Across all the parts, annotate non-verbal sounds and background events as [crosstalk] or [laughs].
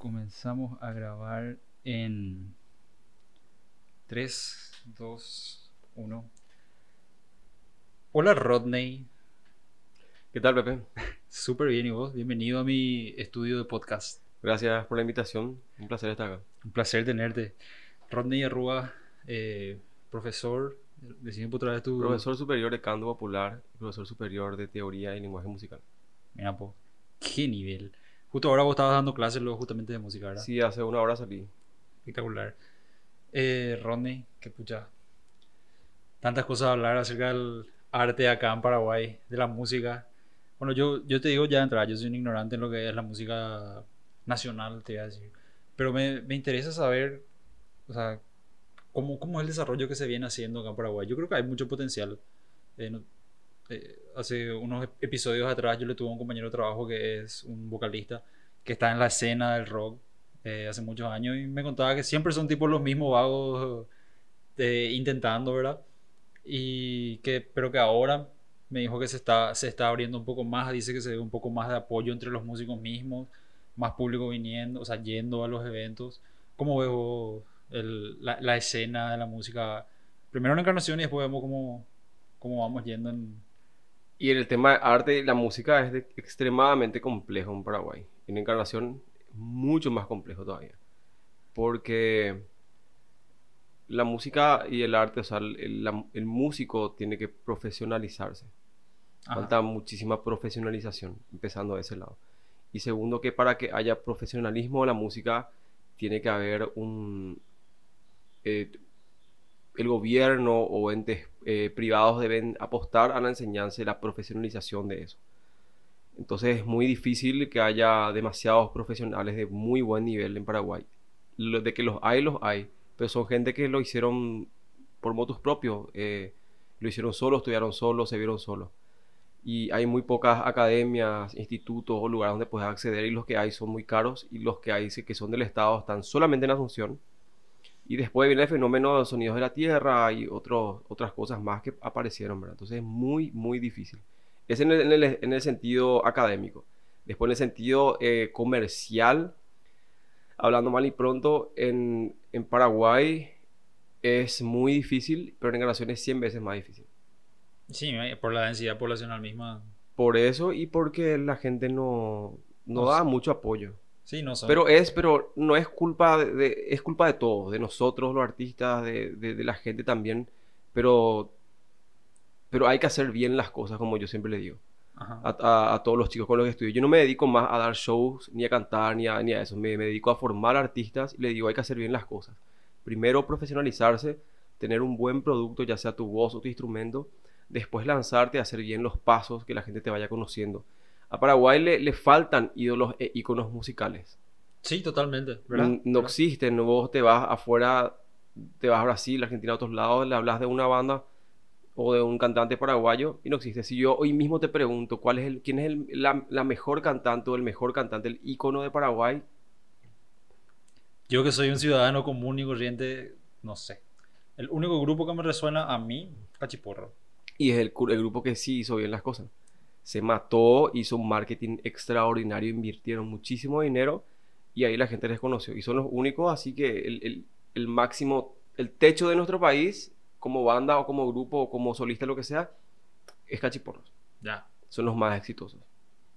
comenzamos a grabar en 3, 2, 1. Hola Rodney. ¿Qué tal, Pepe? [laughs] Súper bien, ¿y vos? Bienvenido a mi estudio de podcast. Gracias por la invitación. Un placer estar acá. Un placer tenerte. Rodney Arrua, eh, profesor, decime otra vez tu... Profesor superior de canto popular, profesor superior de teoría y lenguaje musical. Mira, po, qué nivel. Justo ahora vos estabas dando clases luego justamente de música, ¿verdad? Sí, hace una hora salí. Espectacular. Eh, Rodney, que pucha. Tantas cosas a hablar acerca del arte acá en Paraguay, de la música. Bueno, yo, yo te digo ya de entrada, yo soy un ignorante en lo que es la música nacional, te voy a decir. Pero me, me interesa saber, o sea, cómo, cómo es el desarrollo que se viene haciendo acá en Paraguay. Yo creo que hay mucho potencial. Eh, no- eh, hace unos episodios atrás yo le tuve a un compañero de trabajo que es un vocalista que está en la escena del rock eh, hace muchos años y me contaba que siempre son tipo los mismos vagos eh, intentando, ¿verdad? Y que, pero que ahora me dijo que se está, se está abriendo un poco más, dice que se ve un poco más de apoyo entre los músicos mismos, más público viniendo, o sea, yendo a los eventos. ¿Cómo ves vos el- la, la escena de la música? Primero en Encarnación y después vemos cómo, cómo vamos yendo en... Y en el tema de arte, la música es de- extremadamente complejo en Paraguay. En Encarnación, mucho más complejo todavía. Porque la música y el arte, o sea, el, el- la- el músico tiene que profesionalizarse. Ajá. Falta muchísima profesionalización, empezando de ese lado. Y segundo, que para que haya profesionalismo en la música, tiene que haber un... eh, el gobierno o entes eh, privados deben apostar a la enseñanza y la profesionalización de eso. Entonces es muy difícil que haya demasiados profesionales de muy buen nivel en Paraguay. Lo- de que los hay, los hay, pero son gente que lo hicieron por motus propios, eh, lo hicieron solos, estudiaron solos, se vieron solos. Y hay muy pocas academias, institutos o lugares donde puedes acceder y los que hay son muy caros y los que hay que son del Estado están solamente en Asunción. Y después viene el fenómeno de los sonidos de la tierra y otros, otras cosas más que aparecieron, ¿verdad? Entonces es muy, muy difícil. Es en el, en el- en el sentido académico. Después en el sentido eh, comercial, hablando mal y pronto, en, en Paraguay es muy difícil, pero en Encarnación es 100 veces más difícil. Sí, por la densidad poblacional misma. Por eso y porque la gente no, no No da sé. mucho apoyo. Sí, no son. Pero es, pero no es culpa de, de- es culpa de todos, de nosotros, los artistas, de, de- de la gente también. Pero, pero hay que hacer bien las cosas, como yo siempre le digo a, a- a todos los chicos con los que estudio. Yo no me dedico más a dar shows, ni a cantar, ni a, ni a eso. Me, me dedico a formar artistas y le digo, hay que hacer bien las cosas. Primero, profesionalizarse, tener un buen producto, ya sea tu voz o tu instrumento. Después, lanzarte hacer bien los pasos, que la gente te vaya conociendo. A Paraguay le, le faltan ídolos e íconos musicales. Sí, totalmente, ¿verdad? No ¿Verdad? existen, no vos te vas afuera, te vas a Brasil, Argentina, a otros lados, le hablas de una banda o de un cantante paraguayo y no existe. Si yo hoy mismo te pregunto cuál es el, quién es el- la, la mejor cantante o el mejor cantante, el ícono de Paraguay, Yo que soy un ciudadano común y corriente, no sé. El único grupo que me resuena a mí, Cachiporro. y es el grupo que sí hizo bien las cosas. Se mató, hizo un marketing extraordinario, invirtieron muchísimo dinero y ahí la gente les conoció. Y son los únicos, así que el, el- el máximo, el techo de nuestro país, como banda o como grupo o como solista, lo que sea, es Cachiporros. Ya. Son los más exitosos.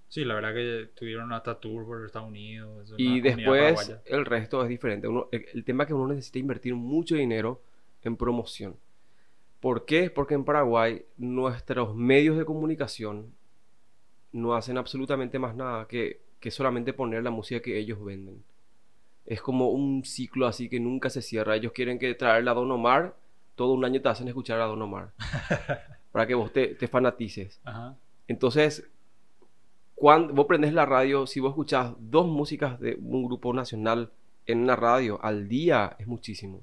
Sí, la verdad que tuvieron hasta tour por Estados Unidos. es Y después el resto es diferente. Uno- el, el tema es que uno necesita invertir mucho dinero en promoción. ¿Por qué? Porque en Paraguay nuestros medios de comunicación no hacen absolutamente más nada que, que solamente poner la música que ellos venden. Es como un ciclo así que nunca se cierra. Ellos quieren que traerle a Don Omar, todo un año te hacen escuchar a Don Omar. [laughs] para que vos te, te fanatices. Ajá. Entonces, cuando vos prendes la radio, si vos escuchás dos músicas de un grupo nacional en una radio al día, es muchísimo.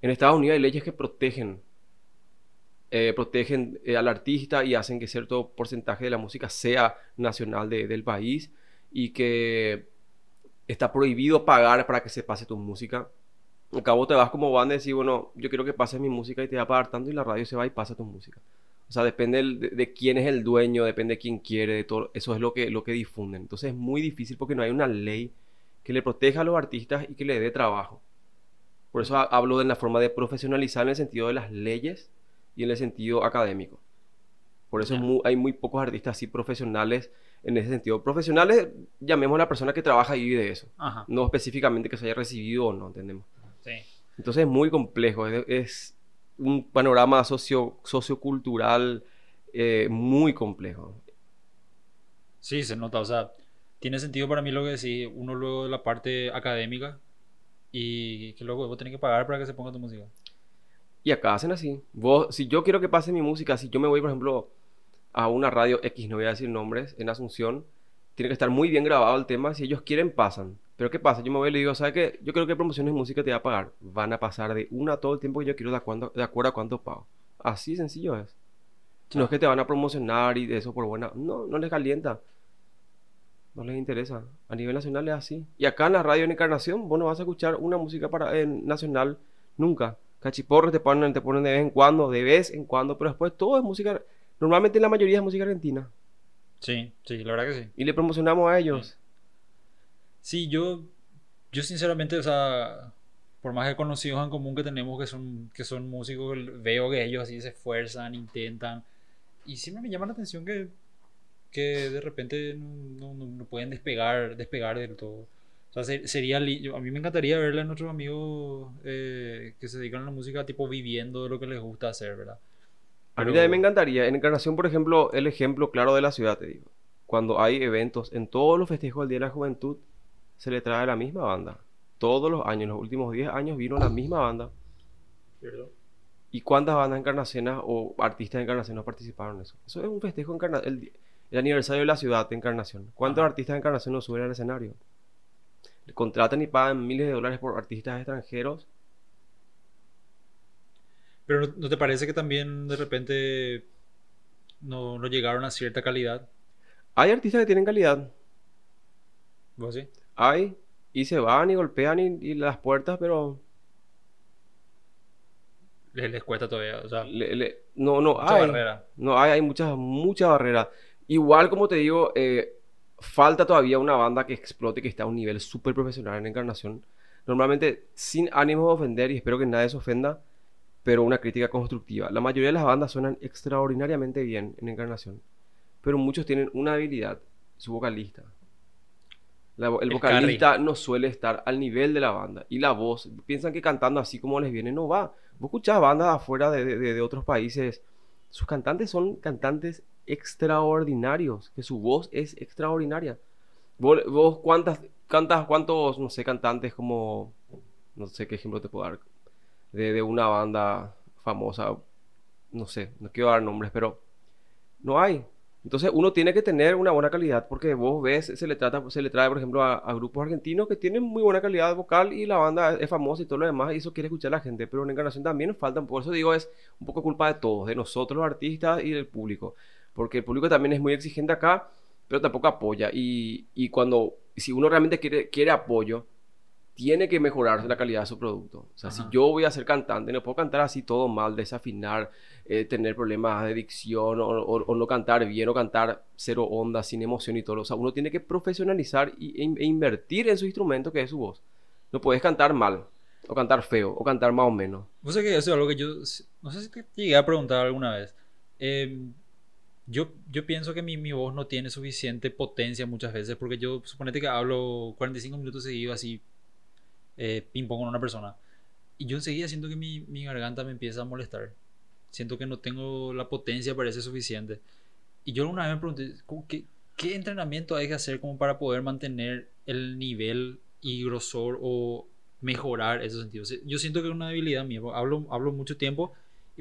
En Estados Unidos hay leyes que protegen, eh, protegen eh, al artista y hacen que cierto porcentaje de la música sea nacional de- del país y que está prohibido pagar para que se pase tu música. Al cabo te vas como banda y decís, bueno, yo quiero que pases mi música y te va a pagar tanto y la radio se va y pasa tu música. O sea, depende de, de quién es el dueño, depende de quién quiere, de todo. Eso es lo que, lo que difunden. Entonces es muy difícil porque no hay una ley que le proteja a los artistas y que le dé trabajo. Por eso hablo de la forma de profesionalizar en el sentido de las leyes y en el sentido académico. Por eso hay muy pocos artistas así profesionales en ese sentido. Profesionales, llamemos a la persona que trabaja y vive de eso. No específicamente que se haya recibido o no, entendemos. Entonces es muy complejo. Es, un panorama socio, sociocultural eh, muy complejo. Sí, se nota. O sea, tiene sentido para mí lo que decís. Uno luego de la parte académica y que luego vos tenés que pagar para que se ponga tu música. Y acá hacen así. Si yo quiero que pase mi música, si yo me voy, por ejemplo, a una radio X, no voy a decir nombres, en Asunción, tiene que estar muy bien grabado el tema. Si ellos quieren, pasan. Pero ¿qué pasa? Yo me voy y le digo, ¿sabes qué? Yo creo que promociones de música te va a pagar. Van a pasar de una todo el tiempo que yo quiero de, acuerdo, de acuerdo a cuánto pago. Así sencillo es. No es que te van a promocionar y de eso por buena. No, no les calienta. No les interesa. A nivel nacional es así. Y acá en la radio en Encarnación, vos no vas a escuchar una música para, nacional nunca. Cachiporros te ponen, te ponen de vez en cuando, de vez en cuando, pero después todo es música. Normalmente la mayoría es música argentina. Sí, sí, la verdad que sí. Y le promocionamos a ellos. Sí, yo, yo sinceramente, o sea, por más que conocidos en común que tenemos que son, que son músicos, veo que ellos así se esfuerzan, intentan. Y siempre me llama la atención que, que de repente no, no, pueden despegar, despegar del todo. O sea, sería, a mí me encantaría verle a nuestros amigos eh, que se dedican a la música tipo viviendo de lo que les gusta hacer, ¿verdad? A mí también me encantaría. En Encarnación, por ejemplo, el ejemplo claro de la ciudad, te digo. Cuando hay eventos, en todos los festejos del Día de la Juventud, se le trae la misma banda. Todos los años, los últimos 10 años, vino la misma banda. ¿Perdón? ¿Y cuántas bandas encarnaciones o artistas encarnaciones participaron en eso? Eso es un festejo encarnación. El, aniversario de la ciudad de Encarnación. ¿Cuántos artistas de Encarnación nos suben al escenario? Contratan y pagan miles de dólares por artistas extranjeros. Pero ¿no te parece que también de repente no, no llegaron a cierta calidad? Hay artistas que tienen calidad. ¿Vos sí? Hay. Y se van y golpean y, las puertas, pero... Les, cuesta todavía, o sea... no, no, hay. Barrera. No, hay, hay muchas, mucha barrera. Igual, como te digo, eh, falta todavía una banda que explote, que esté a un nivel súper profesional en Encarnación. Normalmente, sin ánimo de ofender, y espero que nadie se ofenda, pero una crítica constructiva. La mayoría de las bandas suenan extraordinariamente bien en Encarnación, pero muchos tienen una habilidad, su vocalista. el vocalista no suele estar al nivel de la banda. Y la voz, piensan que cantando así como les viene, no va. Vos escuchás bandas afuera de, de otros países, sus cantantes son cantantes extraordinarios, que su voz es extraordinaria. Vos, vos cuántas, cantas, cuántos, no sé, cantantes como, no sé qué ejemplo te puedo dar, de, una banda famosa, no sé, no quiero dar nombres, pero no hay. Entonces uno tiene que tener una buena calidad porque vos ves, se le, trata, se le trae por ejemplo a, grupos argentinos que tienen muy buena calidad vocal y la banda es famosa y todo lo demás y eso quiere escuchar la gente, pero en Encarnación también falta, por eso digo es un poco culpa de todos, de nosotros los artistas y del público porque el público también es muy exigente acá, pero tampoco apoya. Y, y cuando, si uno realmente quiere, quiere apoyo, tiene que mejorarse la calidad de su producto. O sea, si yo voy a ser cantante, no puedo cantar así todo mal, desafinar, eh, tener problemas de dicción o, o, no cantar bien o cantar cero onda, sin emoción y todo. O sea, uno tiene que profesionalizar y, e, e invertir en su instrumento que es su voz. No puedes cantar mal o cantar feo o cantar más o menos. No sé que eso es algo que yo, no sé si te llegué a preguntar alguna vez. Eh, yo, yo pienso que mi, mi, voz no tiene suficiente potencia muchas veces porque yo suponete que hablo 45 minutos seguidos así eh, ping pong con una persona y yo enseguida siento que mi, mi, garganta me empieza a molestar. Siento que no tengo la potencia para ser suficiente. Y yo una vez me pregunté ¿qué, ¿qué entrenamiento hay que hacer como para poder mantener el nivel y grosor o mejorar esos sentidos yo siento que es una debilidad mía hablo, hablo mucho tiempo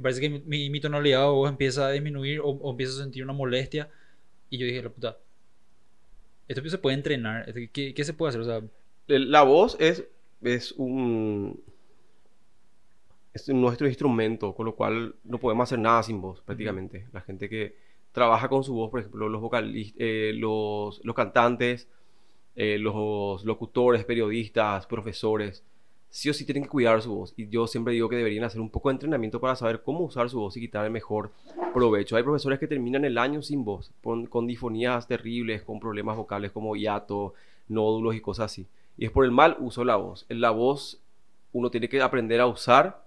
y parece que mi, mi tonalidad o empieza a disminuir o, o, empiezo a sentir una molestia. Y yo dije, la puta, esto se puede entrenar. ¿Qué, qué se puede hacer? O sea, la voz es, es un es nuestro instrumento, con lo cual no podemos hacer nada sin voz, prácticamente. La gente que trabaja con su voz, por ejemplo, los vocalistas, eh, los, los, cantantes, eh, los locutores, periodistas, profesores, sí o sí tienen que cuidar su voz. Y yo siempre digo que deberían hacer un poco de entrenamiento para saber cómo usar su voz y quitar el mejor provecho. Hay profesores que terminan el año sin voz, con, con difonías terribles, con problemas vocales como hiato, nódulos y cosas así. Y es por el mal uso de la voz. En la voz uno tiene que aprender a usar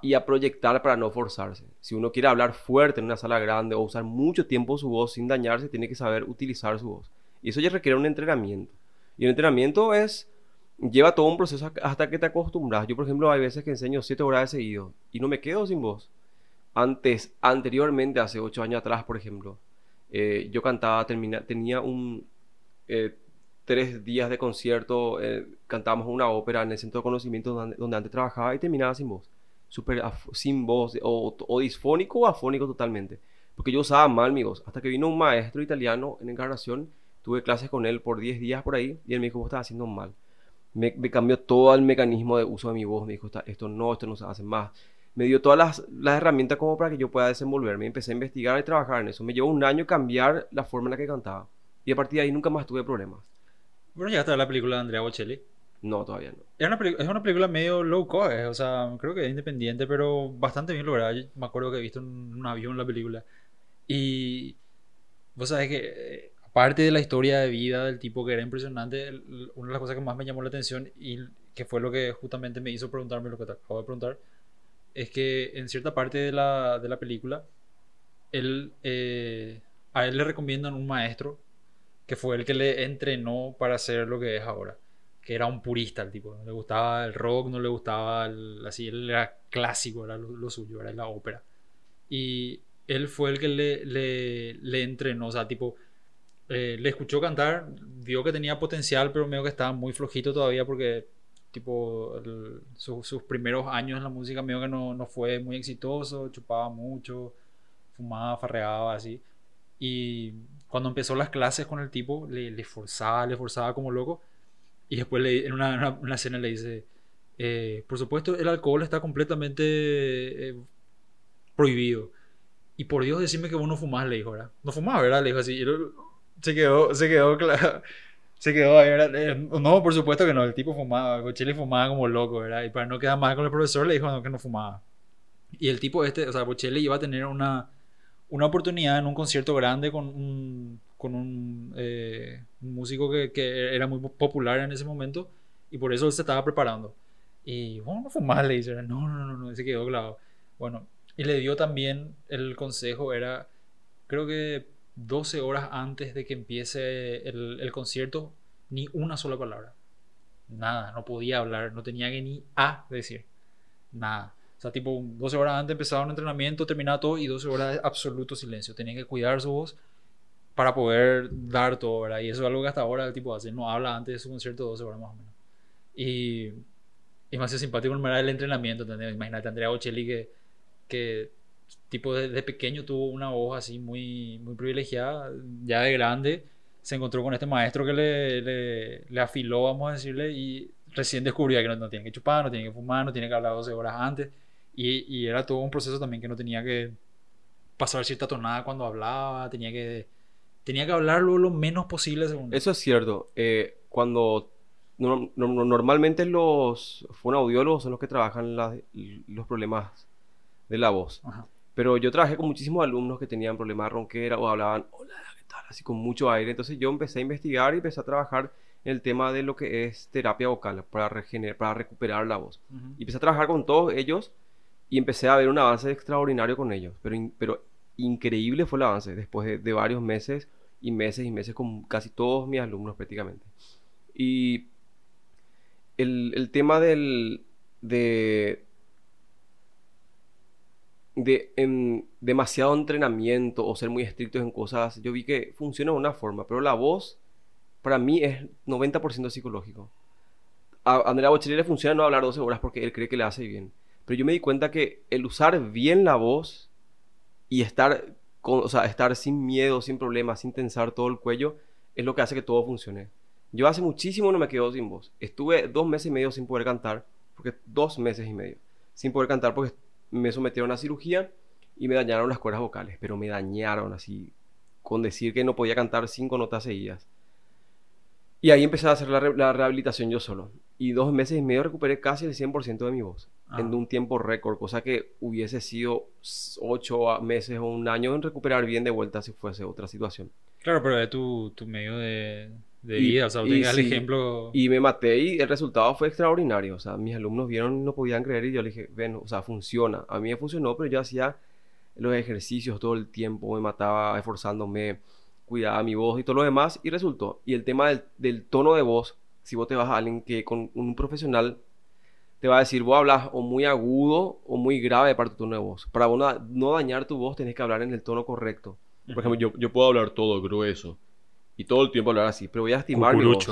y a proyectar para no forzarse. Si uno quiere hablar fuerte en una sala grande o usar mucho tiempo su voz sin dañarse, tiene que saber utilizar su voz. Y eso ya requiere un entrenamiento. Y el entrenamiento es lleva todo un proceso hasta- que te acostumbras. Yo, por ejemplo, hay veces que enseño 7 horas de seguido y no me quedo sin voz. Antes, anteriormente, hace 8 años atrás, por ejemplo, eh, yo cantaba, termina, tenía un eh, tres días de concierto, eh, cantábamos una ópera en el centro de conocimiento donde, donde antes trabajaba y terminaba sin voz. Super sin voz, o, o disfónico o afónico totalmente. Porque yo usaba mal mi voz. Hasta que vino un maestro italiano en encarnación, tuve clases con él por 10 días por ahí y él me dijo, vos estás haciendo mal me, me cambió todo el mecanismo de uso de mi voz. Me dijo, "Esta- esto no, esto no se hace más. Me dio todas las, las herramientas como para que yo pueda desenvolverme. Empecé a investigar y trabajar en eso. Me llevó un año cambiar la forma en la que cantaba. Y a partir de ahí nunca más tuve problemas. Bueno, ya está la película de Andrea Bocelli. No, todavía no. Es una, es una película medio low cost, eh, o sea, creo que es independiente, pero bastante bien lograda. Yo me acuerdo que he visto en un avión la película. Y vos sabés que, aparte de la historia de vida del tipo que era impresionante, una de las cosas que más me llamó la atención y que fue lo que justamente me hizo preguntarme lo que te acabo de preguntar, es que en cierta parte de la, de la película, él, eh, a él le recomiendan un maestro que fue el que le entrenó para ser lo que es ahora que era un purista el tipo, no le gustaba el rock, no le gustaba el, así, él era clásico, era lo, lo suyo, era la ópera. Y él fue el que le, le, le entrenó, o sea, tipo, eh, le escuchó cantar, vio que tenía potencial, pero medio que estaba muy flojito todavía porque, tipo, el- su- sus primeros años en la música medio que no, no fue muy exitoso, chupaba mucho, fumaba, farreaba, así. Y cuando empezó las clases con el tipo, le, le forzaba, le forzaba como loco. Y después le- en una, una, una escena le dice, eh, por supuesto el alcohol está completamente eh, prohibido. Y por Dios decime que vos no fumás, le dijo, ¿verdad? No fumás, ¿verdad? Le dijo así. Y se quedó, se quedó, cla- [laughs] se quedó ahí, ¿verdad? Eh, No, por supuesto que no, el tipo fumaba, Bocelli fumaba como loco, ¿verdad? Y para no quedar mal con el profesor le dijo no, que no fumaba. Y el tipo este, o sea, Bocelli iba a tener una, una oportunidad en un concierto grande con un, con un, eh, un músico que, que era muy popular en ese momento y por eso él se estaba preparando. Y bueno, no fumás, le dice, no, no, no, no, y se quedó claro. Bueno, y le dio también el consejo, era, creo que 12 horas antes de que empiece el, el concierto, ni una sola palabra. Nada, no podía hablar, no tenía que ni a decir. Nada. O sea, tipo, 12 horas antes empezaba un entrenamiento, terminaba todo y 12 horas de absoluto silencio. Tenía que cuidar su voz para poder dar todo, ¿verdad? Y eso es algo que hasta ahora el tipo hace. No habla antes de su concierto 12 horas más o menos. Y, y me hace simpático el entrenamiento, ¿entendés? Imagínate, Andrea Bocelli que, que tipo desde pequeño tuvo una voz así muy, muy privilegiada, ya de grande se encontró con este maestro que le, le, le afiló, vamos a decirle, y recién descubría que no, no tiene que chupar, no tiene que fumar, no tiene que hablar 12 horas antes. Y, y era todo un proceso también que no tenía que pasar cierta tonada cuando hablaba, tenía que, tenía que hablarlo lo menos posible según. Eso es cierto. eh, cuando no- no- no- normalmente los fonoaudiólogos son los que trabajan la- los problemas de la voz. Ajá. Pero yo trabajé con muchísimos alumnos que tenían problemas de ronquera o hablaban, hola, ¿qué tal? Así con mucho aire. Entonces yo empecé a investigar y empecé a trabajar en el tema de lo que es terapia vocal para, regener para recuperar la voz. Y empecé a trabajar con todos ellos y empecé a ver un avance extraordinario con ellos. Pero, pero increíble fue el avance después de, de varios meses y meses y meses con casi todos mis alumnos prácticamente. Y el, el tema del, de, de em, demasiado entrenamiento o ser muy estrictos en cosas, yo vi que funciona de una forma, pero la voz para mí es 90% psicológico. A Andrea Bocelli le funciona no hablar 12 horas porque él cree que le hace bien. Pero yo me di cuenta que el usar bien la voz y estar, con, o sea, estar sin miedo, sin problemas, sin tensar todo el cuello, es lo que hace que todo funcione. Yo hace muchísimo no me quedo sin voz. Estuve dos meses y medio sin poder cantar, porque dos meses y medio, sin poder cantar porque me sometieron a cirugía y me dañaron las cuerdas vocales, pero me dañaron así, con decir que no podía cantar cinco notas seguidas. Y ahí empecé a hacer la, re- la rehabilitación yo solo. Y dos meses y medio recuperé casi el 100% de mi voz. Ah. En un tiempo récord, cosa que hubiese sido ocho meses o un año en recuperar bien de vuelta si fuese otra situación. Claro, pero tu, tu medio de, de Y- vida. O sea, y tengas el sí, ejemplo. Y me maté y el resultado fue extraordinario. O sea, mis alumnos vieron no podían creer y yo le dije, ven, o sea, funciona. A mí me funcionó, pero yo hacía los ejercicios todo el tiempo, me mataba esforzándome, cuidaba mi voz y todo lo demás y resultó. Y el tema del, del tono de voz, si vos te vas a alguien que con un profesional te va a decir, vos hablas o muy agudo o muy grave para tu tono de voz. Para vos no, no dañar tu voz, tenés que hablar en el tono correcto. Por ejemplo, yo, yo puedo hablar todo grueso y todo el tiempo hablar así, pero voy a lastimar mi voz.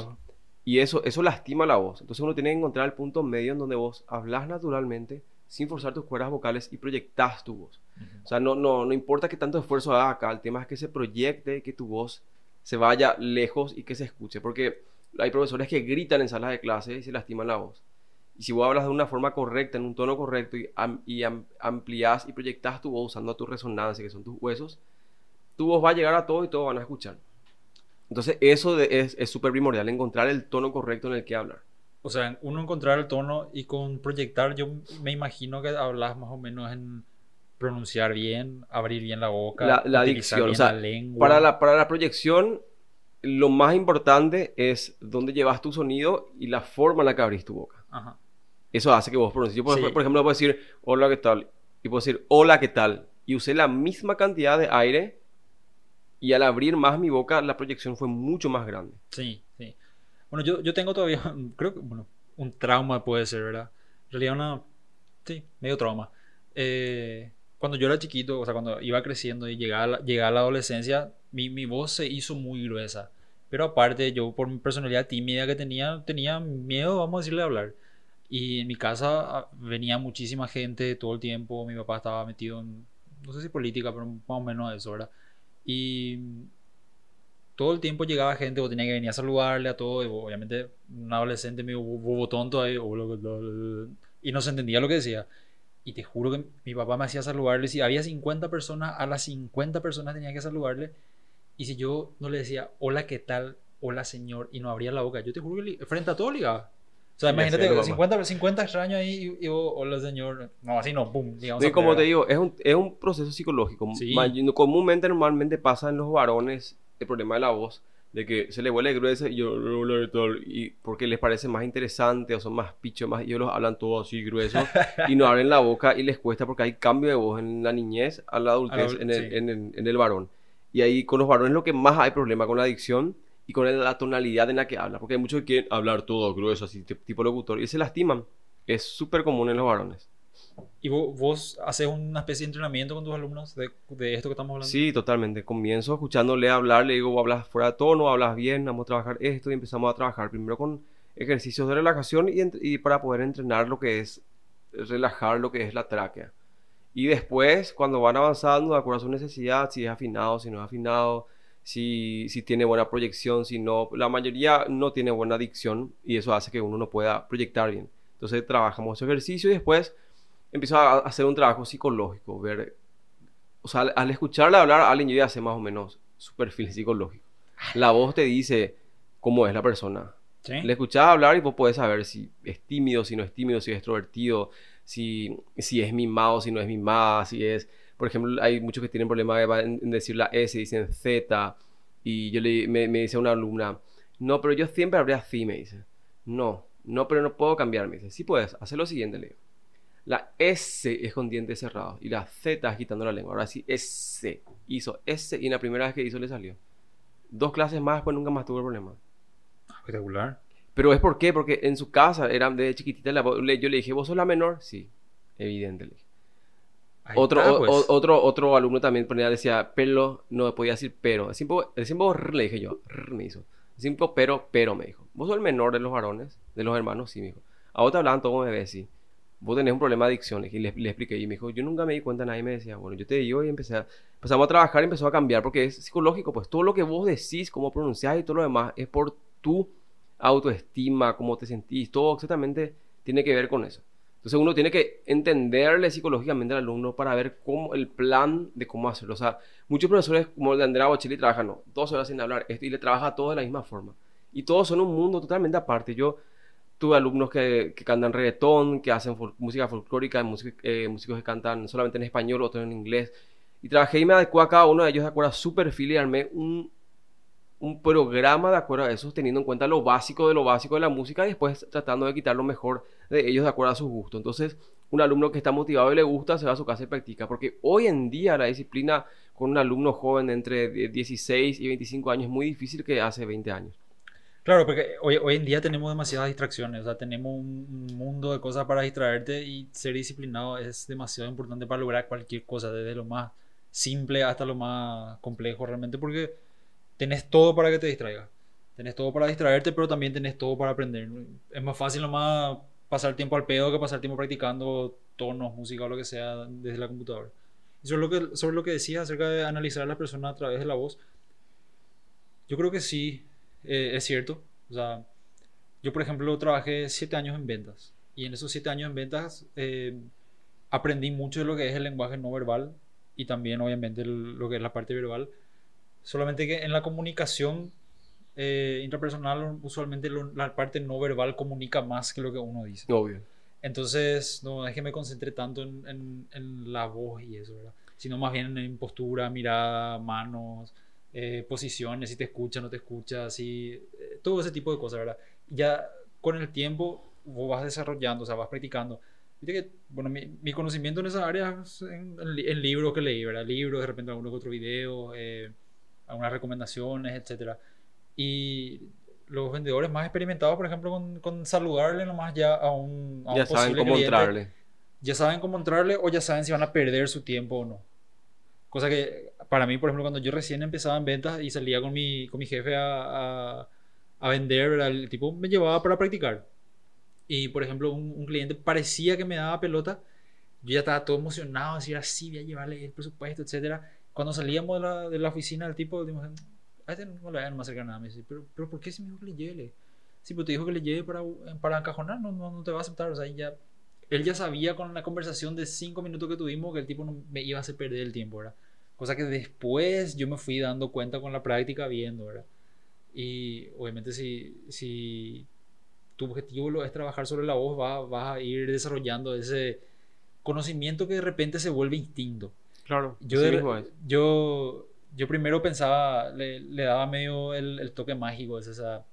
Y eso, eso lastima la voz. Entonces uno tiene que encontrar el punto medio en donde vos hablas naturalmente, sin forzar tus cuerdas vocales y proyectas tu voz. O sea, no, no, no importa qué tanto esfuerzo hagas acá, el tema es que se proyecte, que tu voz se vaya lejos y que se escuche. Porque hay profesores que gritan en salas de clase y se lastiman la voz. Y si vos hablas de una forma correcta, en un tono correcto, y, am- y am- amplias y proyectas tu voz usando tu resonancia, que son tus huesos, tu voz va a llegar a todo y todos van a escuchar. Entonces, eso de- es es súper primordial, encontrar el tono correcto en el que hablar. O sea, uno encontrar el tono y con proyectar, yo me imagino que hablas más o menos en pronunciar bien, abrir bien la boca, La- la dicción, o bien sea, la lengua. Para la, para la proyección, lo más importante es dónde llevas tu sonido y la forma en la que abrís tu boca. Ajá. Eso hace que vos pronuncies. Yo, por, Sí. por ejemplo, puedo decir, hola, ¿qué tal? Y puedo decir, hola, ¿qué tal? Y usé la misma cantidad de aire y al abrir más mi boca, la proyección fue mucho más grande. Sí, sí. Bueno, yo, yo tengo todavía, [laughs] creo que, bueno, un trauma puede ser, ¿verdad? En realidad una, sí, medio trauma. Eh, cuando yo era chiquito, o sea, cuando iba creciendo y llegaba a la, llegaba a la adolescencia, mi, mi voz se hizo muy gruesa. Pero aparte, yo por mi personalidad tímida que tenía, tenía miedo, vamos a decirle, a hablar. Y en mi casa ah, venía muchísima gente todo el tiempo. Mi papá estaba metido en, no sé si política, pero más o menos eso, ¿verdad? Y todo el tiempo llegaba gente, o tenía que venir a saludarle a todo, y obviamente un adolescente medio bobo tonto ahí, y no se entendía lo que decía. Y te juro que mi papá me hacía saludarle, si había 50 personas, a las 50 personas tenía que saludarle, y si yo no le decía, hola, ¿qué tal? Hola, señor, y no abría la boca, yo te juro que frente a todo ligaba. O sea, imagínate, lo 50, 50 extraños ahí, y, y vos, hola, señor. No, así no, pum, digamos. Y como te digo, es un, es un proceso psicológico. Sí. Comúnmente, normalmente pasa en los varones el problema de la voz, de que se le huele gruesa y yo, y porque les parece más interesante o son más pichos, más, y ellos los hablan todo así grueso [laughs] y no abren la boca y les cuesta porque hay cambio de voz en la niñez a la adultez, adul- en, el, sí. en, el, en el varón. Y ahí con los varones lo que más hay problema con la adicción y con la tonalidad en la que habla, porque hay muchos que quieren hablar todo grueso, así ti- tipo locutor, y se lastiman. Es súper común en los varones. ¿Y vos, vos haces una especie de entrenamiento con tus alumnos de, de esto que estamos hablando? Sí, totalmente. Comienzo escuchándole hablar, le digo, hablas fuera de tono, hablas bien, vamos a trabajar esto y empezamos a trabajar primero con ejercicios de relajación y, y para poder entrenar lo que es relajar lo que es la tráquea. Y después, cuando van avanzando, de acuerdo a su necesidad, si es afinado, si no es afinado, si, si tiene buena proyección, si no, la mayoría no tiene buena dicción y eso hace que uno no pueda proyectar bien. Entonces trabajamos ese ejercicio y después empiezo a hacer un trabajo psicológico, ver o sea, al, al escucharle hablar a alguien, yo ya sé más o menos su perfil psicológico. La voz te dice cómo es la persona. ¿Sí? Le escuchás hablar y vos podés saber si es tímido, si no es tímido, si es extrovertido, si, si es mimado, si no es mimada, si es... Por ejemplo, hay muchos que tienen problema en, decir la S, dicen Z. Y yo le, me, me dice una alumna, no, pero yo siempre hablé así, me dice. No, no, pero no puedo cambiar, me dice. Sí puedes, hacer lo siguiente, le digo. La S es con dientes cerrados y la Z es quitando la lengua. Ahora sí, S. Hizo S y en la primera vez que hizo le salió. Dos clases más, después nunca más tuvo el problema. Espectacular. Pero es por qué, porque en su casa, era de chiquitita, la yo le dije, ¿vos sos la menor? Sí, evidente. Le dije. Otro, está, pues. o- otro, otro alumno también ponía, decía, pelo, no podía decir pero. Tiempo rr, le dije yo, rr, me hizo. El tiempo pero, pero, me dijo. ¿Vos sos el menor de los varones, de los hermanos? Sí, me dijo. A vos te hablaban todo como bebé, sí. Vos tenés un problema de adicción, y le, le expliqué. Y me dijo, yo nunca me di cuenta, nadie me decía, bueno, yo te digo y empecé a, empezamos a trabajar y empezó a cambiar, porque es psicológico, pues todo lo que vos decís, cómo pronunciás y todo lo demás, es por tu autoestima, cómo te sentís, todo exactamente tiene que ver con eso. Entonces uno tiene que entenderle psicológicamente al alumno para ver cómo el plan de cómo hacerlo. O sea, muchos profesores como el de Andrea Bocelli trabajan dos horas sin hablar y le trabaja a todos de la misma forma. Y todos son un mundo totalmente aparte. Yo tuve alumnos que, cantan reggaetón, que hacen música folclórica, música- eh, músicos que cantan solamente en español, otros en inglés. Y trabajé y me adecué a cada uno de ellos de acuerdo a su perfil un, un programa de acuerdo a eso, teniendo en cuenta lo básico de lo básico de la música y después tratando de quitar lo mejor de ellos de acuerdo a sus gustos. Entonces, un alumno que está motivado y le gusta se va a su casa y practica, porque hoy en día la disciplina con un alumno joven entre 16 y 25 años es muy difícil que hace 20 años. Claro, porque hoy, hoy en día tenemos demasiadas distracciones, o sea, tenemos un mundo de cosas para distraerte y ser disciplinado es demasiado importante para lograr cualquier cosa, desde lo más simple hasta lo más complejo realmente, porque tenés todo para que te distraiga. Tenés todo para distraerte, pero también tenés todo para aprender. Es más fácil nomás pasar tiempo al pedo que pasar tiempo practicando tonos, música o lo que sea desde la computadora. Y sobre lo que, sobre lo que decías acerca de analizar a la persona a través de la voz, yo creo que sí, eh, es cierto. O sea, yo por ejemplo trabajé siete años en ventas y en esos siete años en ventas eh, aprendí mucho de lo que es el lenguaje no verbal y también obviamente lo que es la parte verbal. Solamente que en la comunicación eh, intrapersonal usualmente la parte no verbal comunica más que lo que uno dice. Obvio. Entonces, no es que me concentre tanto en, en, la voz y eso, ¿verdad? Sino más bien en postura, mirada, manos, eh, posiciones, si te escucha, no te escucha, si, eh, todo ese tipo de cosas, ¿verdad? Ya con el tiempo vos vas desarrollando, o sea, vas practicando. Viste que, bueno, mi, mi conocimiento en esa área es en, en, libros que leí, ¿verdad? Libros, de repente algunos otro video, eh, algunas recomendaciones, etcétera. Y los vendedores más experimentados, por ejemplo, con, con saludarle nomás ya a un, a ya saben cómo entrarle. Ya saben cómo entrarle o ya saben si van a perder su tiempo o no. Cosa que para mí, por ejemplo, cuando yo recién empezaba en ventas y salía con mi, con mi jefe a, a, a vender, el tipo me llevaba para practicar. Y, por ejemplo, un, un, cliente parecía que me daba pelota. Yo ya estaba todo emocionado, decir así, voy a llevarle el presupuesto, etcétera. Cuando salíamos de la, de la oficina, el tipo, dijimos, a este no le vayan más cerca nada. Me dice, ¿pero, pero ¿por qué si me dijo que le lleve? Sí, pero te dijo que le lleve para, para encajonar, no, no, no, te va a aceptar. O sea, ya, él ya sabía con la conversación de cinco minutos que tuvimos que el tipo no me iba a hacer perder el tiempo, ¿verdad? Cosa que después yo me fui dando cuenta con la práctica viendo, ¿verdad? Y obviamente si, si tu objetivo es trabajar sobre la voz, vas, vas a ir desarrollando ese conocimiento que de repente se vuelve instinto. Claro, yo, yo yo primero pensaba, le, le daba medio el, el, toque mágico, es esa,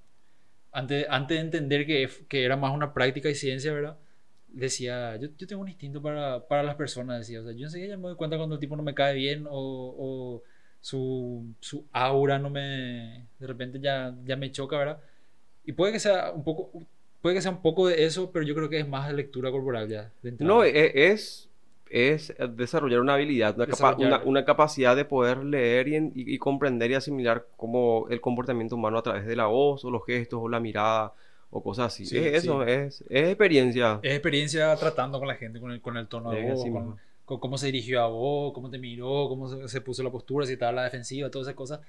antes, antes de entender que, que, era más una práctica y ciencia, ¿verdad? Decía, yo, yo tengo un instinto para, para, las personas, decía, o sea, yo enseguida me doy cuenta cuando el tipo no me cae bien o, o su, su, aura no me, de repente ya, ya me choca, ¿verdad? Y puede que sea un poco, puede que sea un poco de eso, pero yo creo que es más de lectura corporal ya. no, e, es, es desarrollar una habilidad, una, Una, una, capacidad de poder leer y, y, comprender y asimilar como el comportamiento humano a través de la voz o los gestos o la mirada o cosas así. Sí, es eso, es, es, experiencia. Es experiencia tratando con la gente, con el, con el tono de voz, con, con, cómo se dirigió a vos, cómo te miró, cómo se, se, puso la postura, si estaba la defensiva, todas esas cosas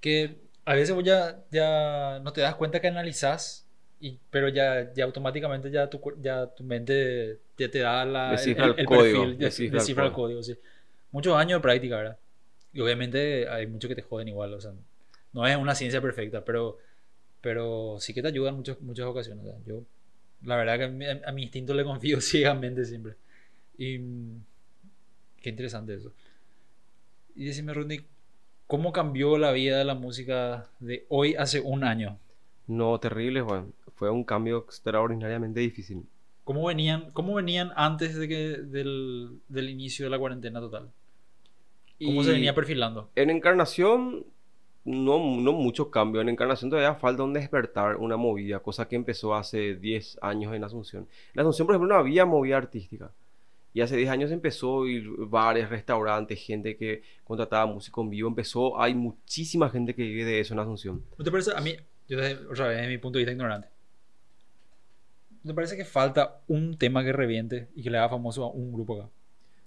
que a veces vos ya, ya no te das cuenta que analizás y, pero ya, ya automáticamente ya tu, ya tu mente ya te da la, el, el, el, código, perfil, descifra, descifra el, código. sí. Muchos años de práctica, ¿verdad? Y obviamente hay muchos que te joden igual, o sea, no es una ciencia perfecta, pero, pero sí que te ayuda en muchas, muchas ocasiones. O sea, yo, la verdad que a mi, a mi, instinto le confío [laughs] ciegamente siempre. Y qué interesante eso. Y decime, Rudy, ¿cómo cambió la vida de la música de hoy hace un año? No, terrible, Juan. Fue un cambio extraordinariamente difícil. ¿Cómo venían, cómo venían antes de que, del, del inicio de la cuarentena total? ¿Cómo y se venía perfilando? En Encarnación, no, no mucho cambio. En Encarnación todavía falta un despertar, una movida, cosa que empezó hace 10 años en Asunción. En Asunción, por ejemplo, no había movida artística. Y hace 10 años empezó a ir bares, restaurantes, gente que contrataba música en vivo. Empezó, hay muchísima gente que vive de eso en Asunción. ¿No te parece? A mí, yo desde, otra vez, desde mi punto de vista ignorante. ¿No te parece que falta un tema que reviente y que le haga famoso a un grupo acá?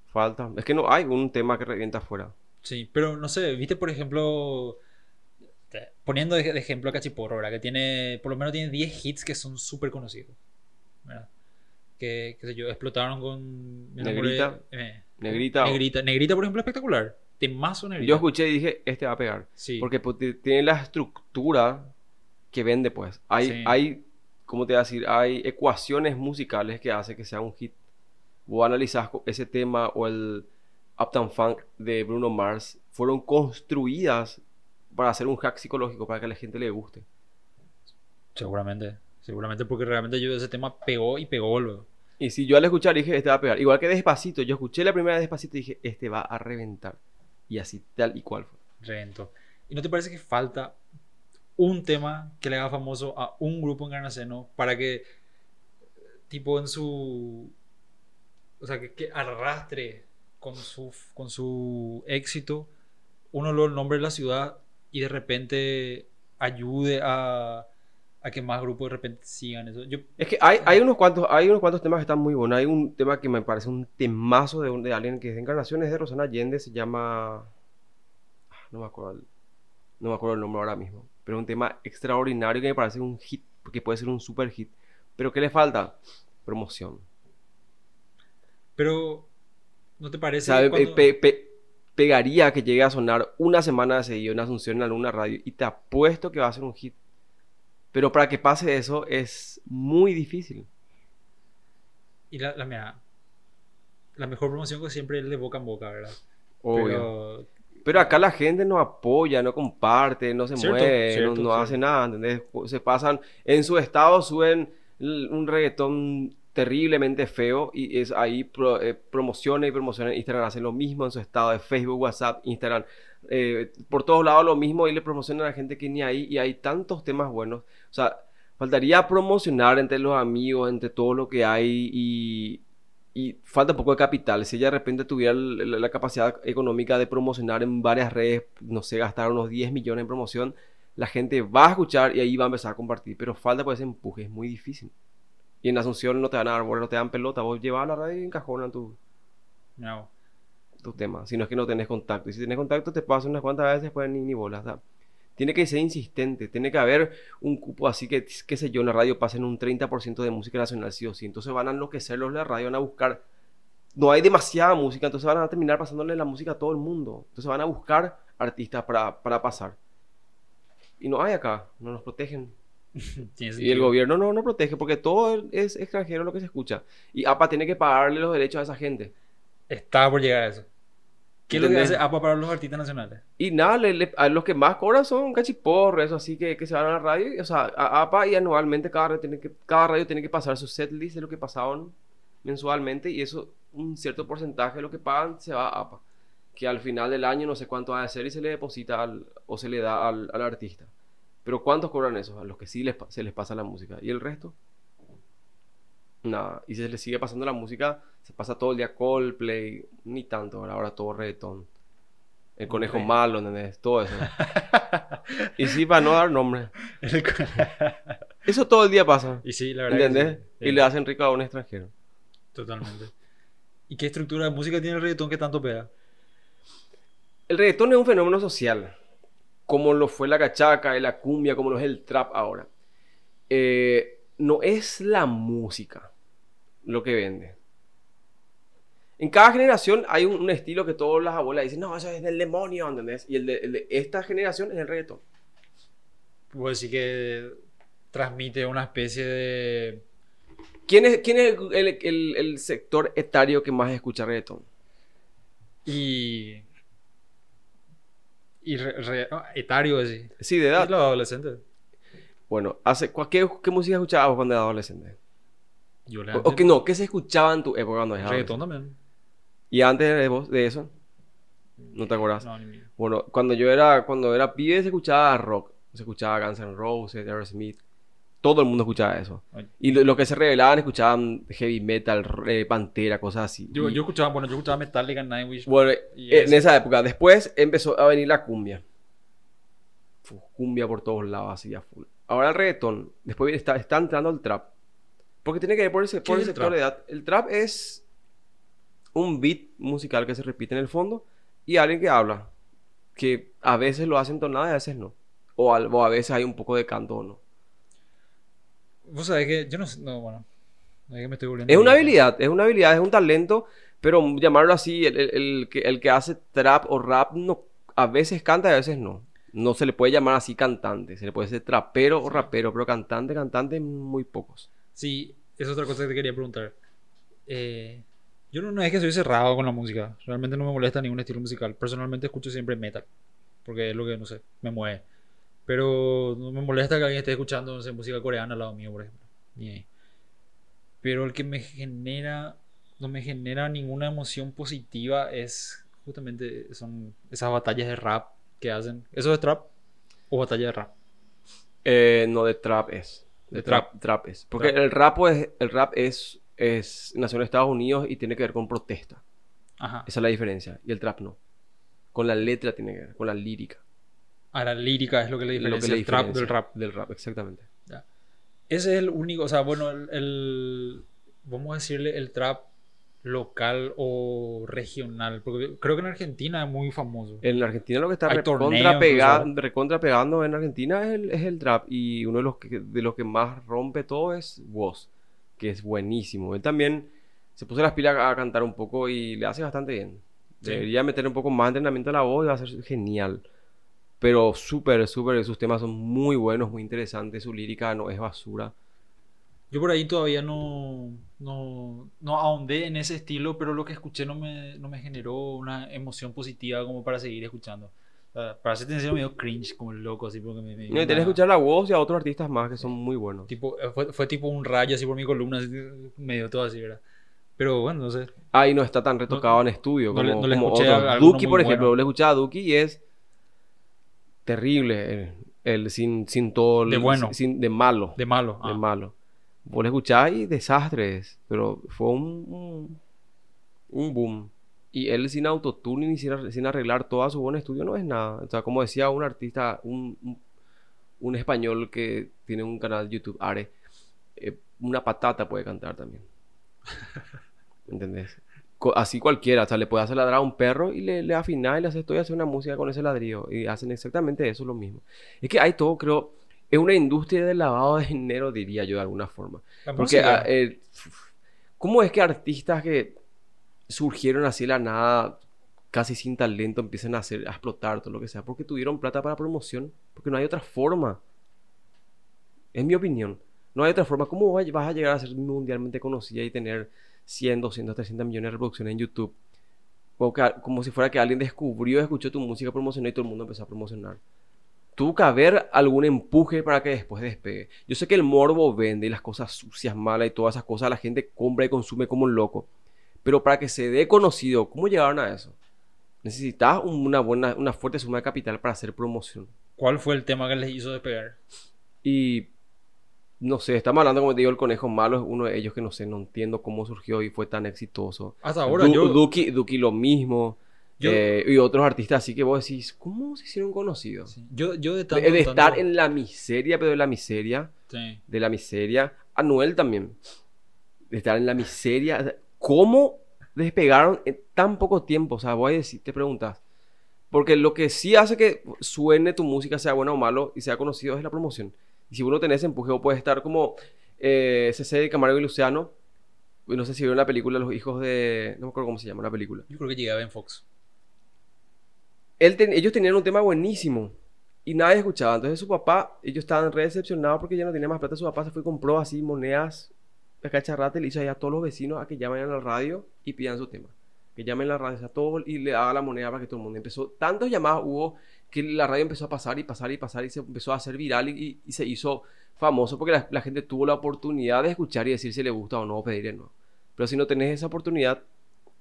Falta. Es que no hay un tema que revienta afuera. Sí, pero no sé, viste por ejemplo, poniendo de ejemplo a Cachiporro, ¿verdad? Que tiene, por lo menos tiene 10 hits que son súper conocidos. ¿verdad? Que, qué sé yo, explotaron con... Negrita. Eh, Negrita. Negrita. Negrita, por ejemplo, espectacular. Temazo Negrita. Yo escuché y dije, este va a pegar. Sí. Porque pues, tiene la estructura que vende, pues. Hay, Sí. hay, ¿cómo te voy a decir? Hay ecuaciones musicales que hace que sea un hit. Vos analizás ese tema o el Uptown Funk de Bruno Mars, fueron construidas para hacer un hack psicológico para que a la gente le guste. Seguramente. Seguramente porque realmente yo ese tema pegó y pegó luego. Y si yo al escuchar dije, este va a pegar. Igual que Despacito, yo escuché la primera Despacito y dije, este va a reventar. Y así tal y cual fue. Reventó. ¿Y no te parece que falta un tema que le haga famoso a un grupo en Garnaceno para que, tipo, en su. O sea, que, arrastre con su, con su éxito uno lo nombre de la ciudad y de repente ayude a, a que más grupos de repente sigan eso. Yo, Es que hay, hay, unos cuantos, hay unos cuantos temas que están muy buenos. Hay un tema que me parece un temazo de, un- de alguien que es de Encarnación, es de Rosana Allende, se llama... ah, No me acuerdo no me acuerdo el nombre ahora mismo. Pero un tema extraordinario que me parece un hit, que puede ser un super hit. Pero ¿qué le falta? Promoción. pero, ¿no te parece sea, cuando- pe- pe- pegaría que llegue a sonar una semana de seguido en Asunción en alguna radio y te apuesto que va a ser un hit. Pero para que pase eso es muy difícil. Y la, la mejor promoción que siempre es de boca en boca, ¿verdad? Obvio. Pero Pero acá la gente no apoya, no comparte, no se Cierto, mueve, no- cierto, no, cierto. hace nada, ¿entendés? Se pasan, en su estado suben un reggaetón terriblemente feo y es ahí pro, eh, promociona y promociona. Instagram hace lo mismo en su estado de Facebook, WhatsApp, Instagram. eh, por todos lados lo mismo y le promocionan a la gente que ni ahí y hay tantos temas buenos. O sea, faltaría promocionar entre los amigos, entre todo lo que hay y, y falta un poco de capital. Si ella de repente tuviera la, la capacidad económica de promocionar en varias redes, no sé, gastar unos 10 millones en promoción, la gente va a escuchar y ahí va a empezar a compartir. Pero falta por ese empuje, es muy difícil. Y en Asunción no te dan árbol, no te dan pelota, vos llevas a la radio y encajonan tu, vos. tu tema. Si no es que no tenés contacto. Y si tenés contacto, te pasa unas cuantas veces, después ni, ni bolas. da. Tiene que ser insistente, tiene que haber un cupo así que, qué sé yo, en la radio pasen un 30% de música nacional, sí o sí. Entonces van a enloquecer los de la radio, van a buscar. No hay demasiada música, entonces van a terminar pasándole la música a todo el mundo. Entonces van a buscar artistas para, para pasar. Y no hay acá, no nos protegen. [laughs] Y el gobierno no no protege porque todo es extranjero lo que se escucha. Y APA tiene que pagarle los derechos a esa gente. Estaba por llegar a eso. ¿Qué es lo que hace APA para los artistas nacionales? Y nada, le- le- a los que más cobran son cachiporros, eso así que, que se van a la radio. y, o sea, a APA y anualmente cada radio, tiene que, cada radio tiene que pasar su setlist de lo que pasaban mensualmente y eso, un cierto porcentaje de lo que pagan se va a APA. Que al final del año no sé cuánto va a ser y se le deposita al- o se le da al, al artista. Pero ¿cuántos cobran eso? A los que sí les, se les pasa la música. ¿Y el resto? Nada. Y se les sigue pasando la música, se pasa todo el día Coldplay, ni tanto, ahora, ahora todo reggaetón. El conejo malo, ¿entendés? Todo eso. [laughs] y sí, para no dar nombre. [laughs] Eso todo el día pasa. y sí, la verdad. ¿Entendés? sí. Y le hacen rico a un extranjero. Totalmente. ¿Y qué estructura de música tiene el reggaetón que tanto pega? El reggaetón es un fenómeno social, como lo fue la cachaca la cumbia, como lo es el trap ahora. Eh, no es la música lo que vende. En cada generación hay un, un estilo que todas las abuelas dicen, no, eso es del demonio, ¿entendés? Y el de, el de esta generación es el reggaetón. Puedo decir que transmite una especie de. ¿Quién es, quién es el, el- sector etario que más escucha reggaetón? Y. Y re- re- no, etario, así. Sí, de edad. Es los adolescentes. Bueno, hace, ¿cuál- ¿qué, qué música escuchabas cuando eras adolescente? Yo le O, o que no, ¿qué se escuchaba en tu época cuando eras Reggaetón también. ¿Y antes de, vos, de eso? ¿No te acuerdas? No, ni. Bueno, cuando yo era, cuando era pibe se escuchaba rock. Se escuchaba Guns N' Roses, Aerosmith. Todo el mundo escuchaba eso. Ay. Y lo, lo que se revelaban escuchaban heavy metal, Pantera, cosas así. Yo, Y- yo escuchaba, bueno, yo escuchaba Metallica, Nightwish. Bueno, Y eh, en eso. esa época. Después empezó a venir la cumbia. Cumbia por todos lados, así a full. Ahora el reggaetón. Después está, está entrando el trap. Porque tiene que ver por, ese, ¿Qué por el el sector de edad. El trap es un beat musical que se repite en el fondo y alguien que habla. Que a veces lo hace entonado y a veces no. O, al- o a veces hay un poco de canto o no. Vos sabés que yo no sé, no, bueno. No es que me estoy volviendo. Es una habilidad, es una habilidad, es un talento, pero llamarlo así, el, el- el que, el que hace trap o rap, no, a veces canta y a veces no. No se le puede llamar así cantante, se le puede decir trapero o rapero, pero cantante, cantante, muy pocos. Sí, es otra cosa que te quería preguntar. Eh, yo no, no es que soy cerrado con la música. Realmente no me molesta ningún estilo musical. Personalmente escucho siempre metal. porque es lo que, no sé, me mueve. Pero no me molesta que alguien esté escuchando no sé, música coreana al lado mío, por ejemplo. Ahí. Pero el que me genera, no me genera ninguna emoción positiva es justamente son esas batallas de rap que hacen. ¿Eso es trap o batalla de rap? Eh, no, de trap es. De, trap, trap es. Porque Trap. el rap, es, el rap es, es nació en Estados Unidos y tiene que ver con protesta. Ajá. Esa es la diferencia. Y el trap no. Con la letra tiene que ver, con la lírica. A la lírica es lo que le Lo diferencia que le el trap diferencia del rap. Del rap, exactamente. Ese es el único, o sea, bueno, el, el- vamos a decirle el trap local o regional, porque creo que en Argentina es muy famoso. En Argentina lo que está recontra, torneos pega- incluso. recontra pegando en Argentina es el, es el trap. Y uno de los, que, de los que más rompe todo es Woz, que es buenísimo. Él también se puso las pilas a cantar un poco y le hace bastante bien. Sí. Debería meter un poco más de entrenamiento a la voz y va a ser genial. Pero súper, súper, sus temas son muy buenos, muy interesantes. Su lírica no es basura. Yo por ahí todavía no, no, no ahondé en ese estilo, pero lo que escuché no me, no me generó una emoción positiva como para seguir escuchando. O sea, para ser sincero, me dio cringe como el loco, así porque me, me No, y tenés que escuchar la voz y a otros artistas más que son muy buenos. tipo, eh, fue, fue tipo un rayo así por mi columna, así, me dio todo así, ¿verdad? Pero bueno, no sé. Ah, y no está tan retocado en estudio no como, le- no le como escuché otros. a Duki, por ejemplo, bueno. le escuchaba a Duki y es terrible el, el sin, sin todo el- De bueno. sin- de malo. De malo. de ah. malo. Vos le escuchabas y desastres, pero fue un, un, un boom. Y él sin autotune ni sin, sin arreglar todo su buen estudio no es nada. O sea, como decía un artista, un, un, un español que tiene un canal de YouTube, Are, eh, una patata puede cantar también. [laughs] ¿Entendés? Co- Así cualquiera, o sea, le puede hacer ladrar a un perro y le, le afina y le hace esto y hace una música con ese ladrillo. Y hacen exactamente eso, lo mismo. Es que hay todo, creo, es una industria del lavado de dinero, diría yo de alguna forma. La Porque, ah, eh, ¿cómo es que artistas que surgieron así de la nada, casi sin talento, empiezan a hacer, a explotar todo lo que sea? Porque tuvieron plata para promoción. Porque no hay otra forma. Es mi opinión. No hay otra forma. ¿Cómo va- vas a llegar a ser mundialmente conocida y tener 100, 200, 300 millones de reproducciones en YouTube? Como, que- como si fuera que alguien descubrió, escuchó tu música, promocionó y todo el mundo empezó a promocionar. Tuvo que haber algún empuje para que después despegue. Yo sé que el morbo vende y las cosas sucias, malas y todas esas cosas la gente compra y consume como un loco. Pero para que se dé conocido, ¿cómo llegaron a eso? Necesitas una buena, una fuerte suma de capital para hacer promoción. ¿Cuál fue el tema que les hizo despegar? Y no sé, estamos hablando, como te digo, el conejo malo es uno de ellos que no sé, no entiendo cómo surgió y fue tan exitoso. Hasta ahora Du- yo... Duki, Duki lo mismo. Yo- eh, y otros artistas así que vos decís, ¿cómo se hicieron conocidos? sí, yo, yo de De, tanto de estar tanto- en la miseria, pero de la miseria, Sí. de la miseria. Anuel también. De estar en la miseria. ¿Cómo despegaron en tan poco tiempo? O sea, voy a decir, te preguntas. Porque lo que sí hace que suene tu música, sea buena o malo, y sea conocido, es la promoción. Y si uno tenés empuje, vos puedes estar como eh, CC de Camargo y Luciano. No sé si vieron la película Los hijos de... No me acuerdo cómo se llama la película. Yo creo que llegaba en Fox. Ellos tenían un tema buenísimo y nadie escuchaba. Entonces su papá, ellos estaban re decepcionados porque ya no tenía más plata. Su papá se fue y compró así monedas de cacharrate y le hizo a todos los vecinos a que llamen a la radio y pidan su tema. Que llamen a la radio, o sea, todo, y le daba la moneda para que todo el mundo empezó. Tantos llamadas hubo que la radio empezó a pasar y pasar y pasar y se empezó a hacer viral y, y- se hizo famoso porque la, la gente tuvo la oportunidad de escuchar y decir si le gusta o no o pedirle no. Pero si no tenés esa oportunidad,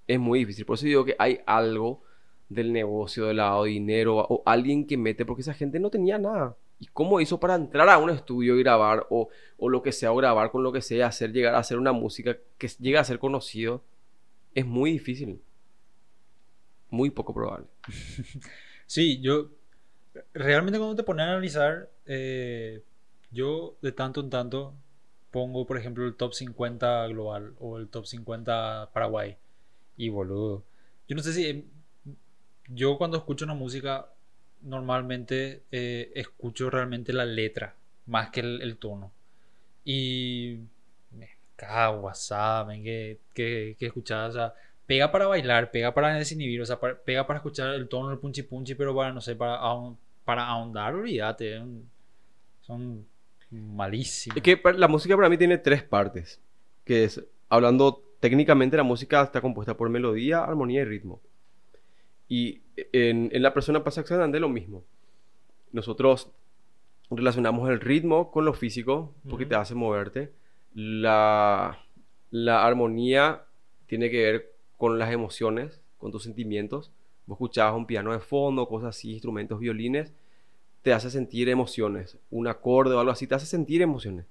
es muy difícil. Por eso digo que hay algo del negocio, del lavado de dinero, o alguien que mete, porque esa gente no tenía nada. ¿Y cómo hizo para entrar a un estudio y grabar, o, o lo que sea, o grabar con lo que sea, hacer llegar a hacer una música que llegue a ser conocido? Es muy difícil. Muy poco probable. [laughs] Sí, yo realmente cuando te pones a analizar, eh, yo de tanto en tanto pongo, por ejemplo, el top 50 global o el top 50 Paraguay. Y boludo, yo no sé si em, yo cuando escucho una música normalmente eh, escucho realmente la letra más que el, el tono. Y me cago, ven que, que, que escuchar, pega para bailar, pega para desinhibir, o sea, pega para escuchar el tono del punchi punchi, pero para, no sé, para, para ahondar, olvídate, son malísimos. Es que la música para mí tiene tres partes. Que es, hablando técnicamente, la música está compuesta por melodía, armonía y ritmo. Y en, en la persona pasa exactamente lo mismo. Nosotros relacionamos el ritmo con lo físico porque te hace moverte. La, la armonía tiene que ver con las emociones, con tus sentimientos. Vos escuchabas un piano de fondo, cosas así, instrumentos, violines, te hace sentir emociones. Un acorde o algo así te hace sentir emociones.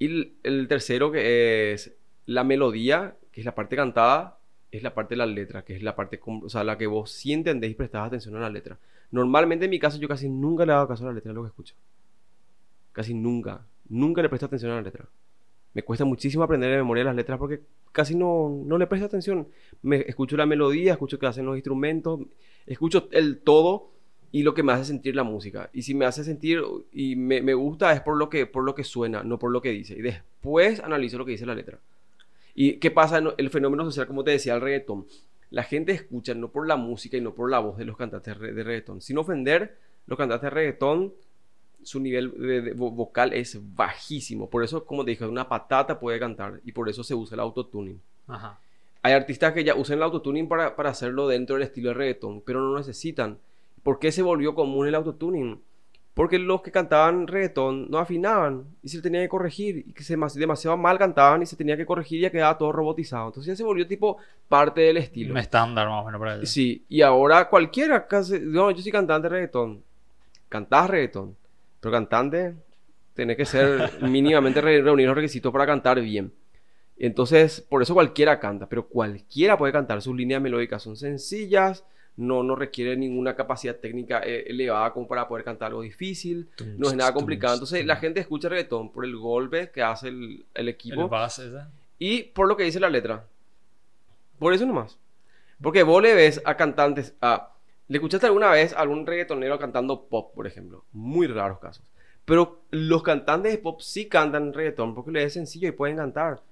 Y el, el tercero que es la melodía, que es la parte cantada, es la parte de la letra, que es la parte, o sea, la que vos sí entendés y prestás atención a la letra. Normalmente en mi caso yo casi nunca le hago caso a la letra de lo que escucho. Casi nunca. Nunca le presto atención a la letra. Me cuesta muchísimo aprender de memoria las letras porque casi no, no le presto atención. Me escucho la melodía, escucho qué hacen los instrumentos, escucho el todo y lo que me hace sentir la música. Y si me hace sentir y me, me gusta es por lo, que, por lo que suena, no por lo que dice. Y después analizo lo que dice la letra. ¿Y qué pasa en el fenómeno social, como te decía, el reggaetón? La gente escucha no por la música y no por la voz de los cantantes de reggaetón. Sin ofender, los cantantes de reggaetón, su nivel de- de vo- vocal es bajísimo. Por eso, como te dije, una patata puede cantar y por eso se usa el autotuning. Ajá. Hay artistas que ya usan el autotuning para, para hacerlo dentro del estilo de reggaetón, pero no lo necesitan. ¿Por qué se volvió común el autotuning? Porque los que cantaban reggaetón no afinaban y se tenía que corregir y que se mas- demasiado mal cantaban y se tenía que corregir y ya quedaba todo robotizado. Entonces ya se volvió tipo parte del estilo. Un estándar más o menos para ellos. Sí, y ahora cualquiera, casi- no, yo soy cantante de reggaetón. Cantás reggaetón, pero cantante, tenés que ser [laughs] mínimamente re- reunir los requisitos para cantar bien. Entonces, por eso cualquiera canta, pero cualquiera puede cantar. Sus líneas melódicas son sencillas, no, no requiere ninguna capacidad técnica eh, elevada como para poder cantar algo difícil. No es nada complicado. Entonces, la gente escucha reggaetón por el golpe que hace el, el equipo El bass ese. y por lo que dice la letra. Por eso nomás. Porque vos le ves a cantantes, a... ¿Le escuchaste alguna vez a algún reggaetonero cantando pop, por ejemplo? Muy raros casos. Pero los cantantes de pop sí cantan reggaetón porque les es sencillo y pueden cantar.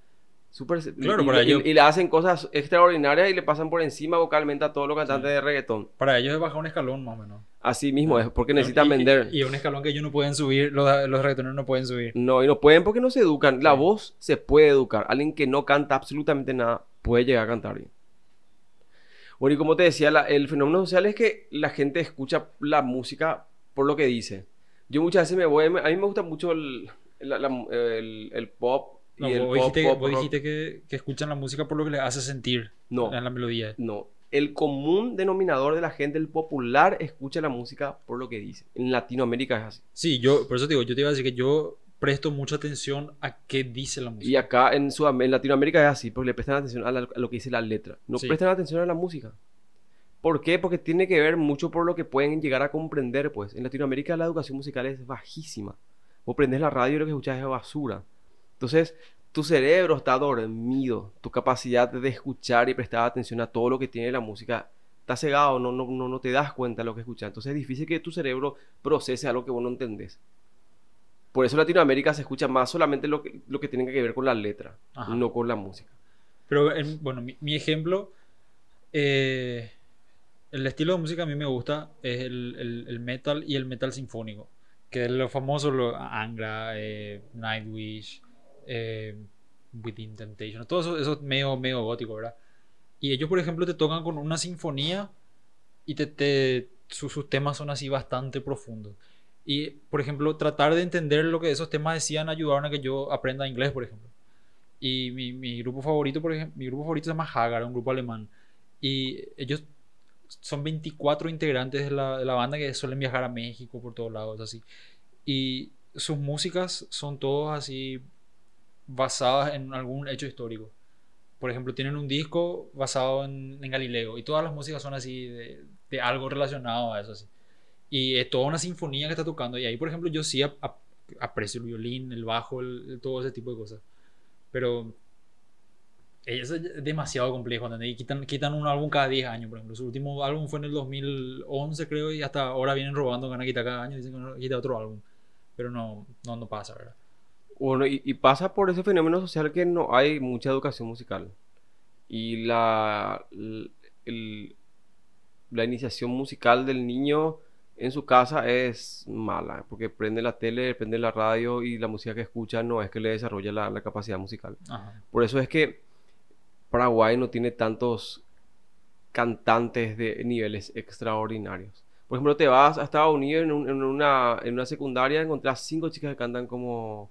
Claro, y, para y- ello- y le hacen cosas extraordinarias y le pasan por encima vocalmente a todos los cantantes Sí. de reggaetón. Para ellos es bajar un escalón más o menos. Así mismo es, porque necesitan Y- vender. Y, un escalón que ellos no pueden subir, los, los reggaetoneros no pueden subir. No, y no pueden porque no se educan. La Sí. voz se puede educar. Alguien que no canta absolutamente nada puede llegar a cantar bien. Bueno, y como te decía, la- el fenómeno social es que la gente escucha la música por lo que dice. Yo muchas veces me voy, a mí me gusta mucho el pop y No, el vos pop, dijiste, pop vos rock. dijiste que, que escuchan la música por lo que les hace sentir No. en la melodía. No, el común denominador de la gente, el popular, escucha la música por lo que dice. En Latinoamérica es así. Sí, yo, por eso te digo, yo te iba a decir que yo presto mucha atención a qué dice la música. Y acá en, Sudam- en Latinoamérica es así, porque le prestan atención a, la- a lo que dice la letra. No Sí. prestan atención a la música. ¿Por qué? Porque tiene que ver mucho por lo que pueden llegar a comprender, pues. En Latinoamérica la educación musical es bajísima. Vos prendés la radio y lo que escuchás es basura. Entonces, tu cerebro está dormido. Tu capacidad de escuchar y prestar atención a todo lo que tiene la música está cegado. No, no, no, no te das cuenta de lo que escuchas. Entonces, es difícil que tu cerebro procese algo que vos no entendés. Por eso en Latinoamérica se escucha más solamente lo que, lo que tiene que ver con la letra, Ajá. no con la música. Pero, en- bueno, mi, mi ejemplo, eh, el estilo de música a mí me gusta es el, el- el metal y el metal sinfónico. Que es lo famoso, lo, Angra, eh, Nightwish, eh, Within Temptation, todo eso, eso es medio, medio gótico, ¿verdad? Y ellos, por ejemplo, te tocan con una sinfonía y te, te- su- sus temas son así bastante profundos. Y, por ejemplo, tratar de entender lo que esos temas decían ayudaron a que yo aprenda inglés, por ejemplo. Y mi, mi grupo favorito, por ejemplo, mi grupo favorito se llama Hagar, un grupo alemán. Y ellos son 24 integrantes de la, de la banda que suelen viajar a México por todos lados, así. Y sus músicas son todas así basadas en algún hecho histórico. Por ejemplo, tienen un disco basado en, en Galileo y todas las músicas son así de, de algo relacionado a eso, así. Y es toda una sinfonía que está tocando. Y ahí, por ejemplo, yo sí ap- ap- aprecio el violín, el bajo, el- todo ese tipo de cosas. Pero es demasiado complejo, ¿entendés? Y quitan, quitan un álbum cada 10 años, por ejemplo. Su último álbum fue en el 2011, creo, y hasta ahora vienen robando, van a quitar cada año, dicen que van a quitar otro álbum. Pero no, no, no pasa, ¿verdad? Bueno, y, y pasa por ese fenómeno social que no hay mucha educación musical. Y la, el- la iniciación musical del niño en su casa es mala, porque prende la tele, prende la radio y la música que escucha no es que le desarrolla la, la capacidad musical. Ajá. Por eso es que Paraguay no tiene tantos cantantes de niveles extraordinarios. Por ejemplo, te vas a Estados Unidos en, un- en una, en una secundaria, encontrás cinco chicas que cantan como,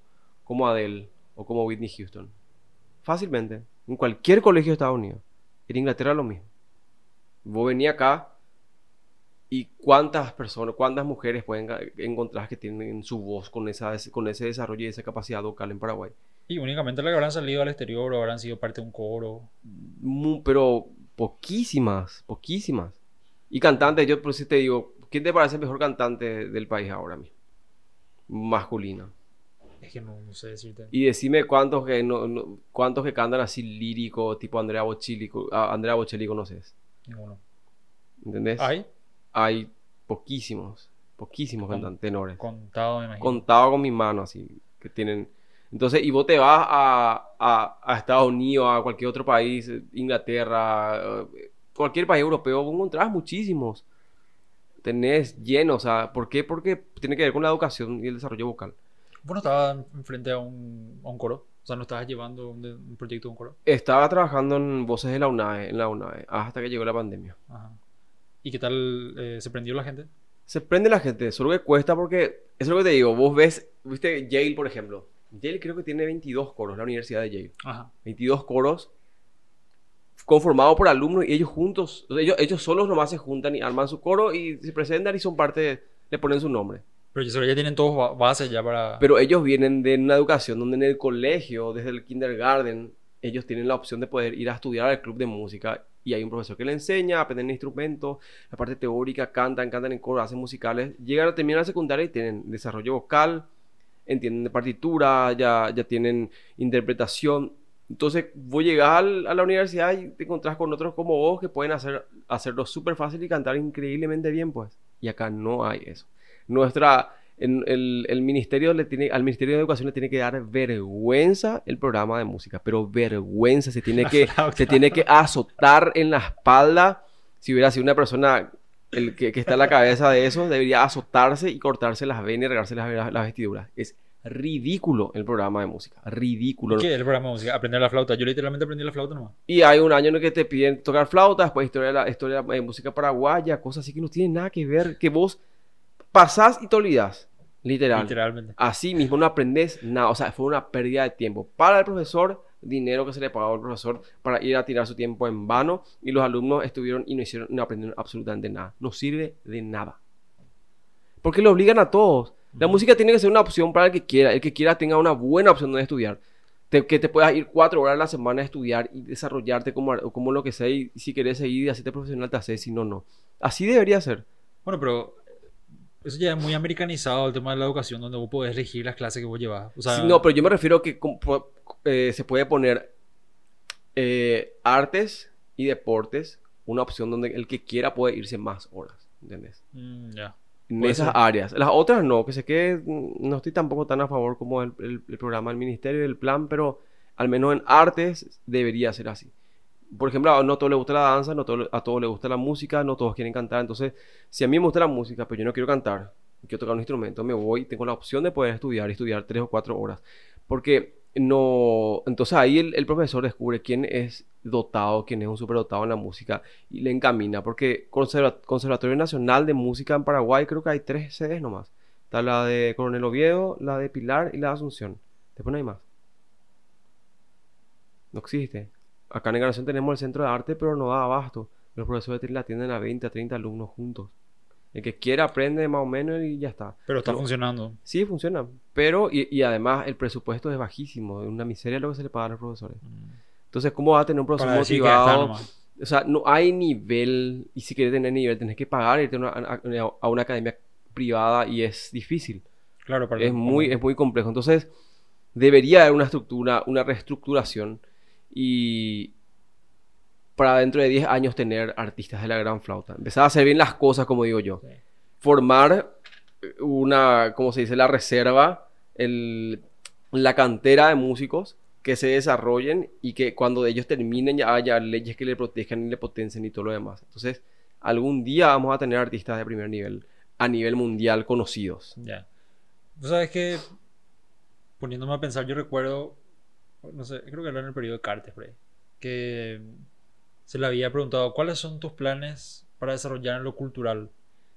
como Adele o como Whitney Houston. Fácilmente. En cualquier colegio de Estados Unidos. En Inglaterra lo mismo. Vos venís acá y cuántas personas, cuántas mujeres pueden encontrar que tienen su voz con, esa, con ese desarrollo y esa capacidad vocal en Paraguay. Y únicamente las que habrán salido al exterior o habrán sido parte de un coro. Pero poquísimas, poquísimas. Y cantantes, yo por eso te digo, ¿quién te parece el mejor cantante del país ahora mismo? Masculino. Es que no, no sé decirte. Y decime cuántos que no, no- cuántos que cantan así lírico, tipo Andrea Bocelli, co- a Andrea Bocelli conoces, Ninguno. ¿entendés? Hay Hay poquísimos, poquísimos Con- cantantes tenores. contado, me imagino. Contado con mis manos, así, que tienen... Entonces, y vos te vas a, a, a Estados Unidos, a cualquier otro país, Inglaterra, eh, cualquier país europeo, vos encontrás muchísimos. Tenés lleno, o sea, ¿por qué? Porque tiene que ver con la educación y el desarrollo vocal. Vos no estabas enfrente a un, a un coro. O sea, no estabas llevando un, de- un proyecto de un coro. Estaba trabajando en voces de la UNAE, en la UNAE, hasta que llegó la pandemia. Ajá. ¿Y qué tal eh, se prendió la gente? Se prende la gente, solo que cuesta porque, eso es lo que te digo, vos ves, viste Yale, por ejemplo. Yale creo que tiene 22 coros, la Universidad de Yale. Ajá. 22 coros conformados por alumnos y ellos juntos, ellos, ellos solos nomás se juntan y arman su coro y se presentan y son parte, le ponen su nombre. Pero ya tienen todos ba- bases ya para... Pero ellos vienen de una educación donde en el colegio, desde el kindergarten, ellos tienen la opción de poder ir a estudiar al club de música y hay un profesor que le enseña, aprenden instrumentos, la parte teórica, cantan, cantan en coro, hacen musicales, llegan a terminar la secundaria y tienen desarrollo vocal, entienden de partitura, ya, ya tienen interpretación. Entonces, vos llegás al- a la universidad y te encontrás con otros como vos que pueden hacer, hacerlo súper fácil y cantar increíblemente bien, pues. Y acá no hay eso. Nuestra, en- el, el ministerio le tiene, al Ministerio de Educación le tiene que dar vergüenza el programa de música, pero vergüenza, se tiene [laughs] que, se tiene que azotar en la espalda. Si hubiera sido una persona el que, que está en la cabeza de eso, debería azotarse y cortarse las venas y regarse las, las vestiduras. Es ridículo el programa de música, ridículo. ¿Qué es el programa de música? Aprender la flauta. Yo literalmente aprendí la flauta nomás. Y hay un año en el que te piden tocar flauta, después historia de la historia de música paraguaya, cosas así que no tienen nada que ver, que vos pasás y te olvidás, literal. Literalmente. Así mismo no aprendes nada, o sea, fue una pérdida de tiempo para el profesor, dinero que se le pagaba al profesor para ir a tirar su tiempo en vano y los alumnos estuvieron y no hicieron, no aprendieron absolutamente nada. No sirve de nada. Porque lo obligan a todos. La música tiene que ser una opción para el que quiera, el que quiera tenga una buena opción de estudiar. Te- que te puedas ir cuatro horas a la semana a estudiar y desarrollarte como, como lo que sea y si querés seguir y hacerte profesional te haces, si no, no. Así debería ser. Bueno, pero eso ya es muy americanizado el tema de la educación, donde vos podés elegir las clases que vos llevas. O sea, Sí, no, pero yo me refiero que com- po- eh, se puede poner eh, artes y deportes, una opción donde el que quiera puede irse más horas, ¿entendés? mm, ya. En esas ser. áreas. Las otras no, que sé que mm, no estoy tampoco tan a favor como el, el- el programa del ministerio y el plan, pero al menos en artes debería ser así. Por ejemplo, a no todos les gusta la danza, no a todos les gusta la música, no todos quieren cantar. Entonces, si a mí me gusta la música, pero yo no quiero cantar, quiero tocar un instrumento, me voy, tengo la opción de poder estudiar estudiar tres o cuatro horas. Porque no. Entonces ahí el, profesor descubre quién es dotado, quién es un superdotado en la música y le encamina. Porque Conserva- Conservatorio Nacional de Música en Paraguay creo que hay tres sedes nomás. Está la de Coronel Oviedo, la de Pilar y la de Asunción. Después no hay más. No existe. Acá en Encarnación tenemos el centro de arte, pero no da abasto. Los profesores la atienden a 20, a 30 alumnos juntos. El que quiera aprende más o menos y ya está. Pero está No. funcionando. Sí, funciona. Pero, y, y además, el presupuesto es bajísimo. Es una miseria lo que se le paga a los profesores. Mm. Entonces, ¿cómo va a tener un profesor motivado? O sea, no hay nivel. Y si quieres tener nivel, tenés que pagar irte a una, a- a una academia privada y es difícil. Claro, para Es muy, es muy complejo. Entonces, debería haber una estructura, una reestructuración y para dentro de 10 años tener artistas de la gran flauta. Empezar a hacer bien las cosas, como digo yo. Sí. Formar una, ¿cómo se dice? La reserva, el, la cantera de músicos que se desarrollen y que cuando ellos terminen ya haya leyes que le protejan y le potencien y todo lo demás. Entonces, algún día vamos a tener artistas de primer nivel, a nivel mundial conocidos. Ya. Tú sabes que, poniéndome a pensar, yo recuerdo, no sé, creo que era en el periodo de Cartes, por ahí, que se le había preguntado, ¿cuáles son tus planes para desarrollar en lo cultural?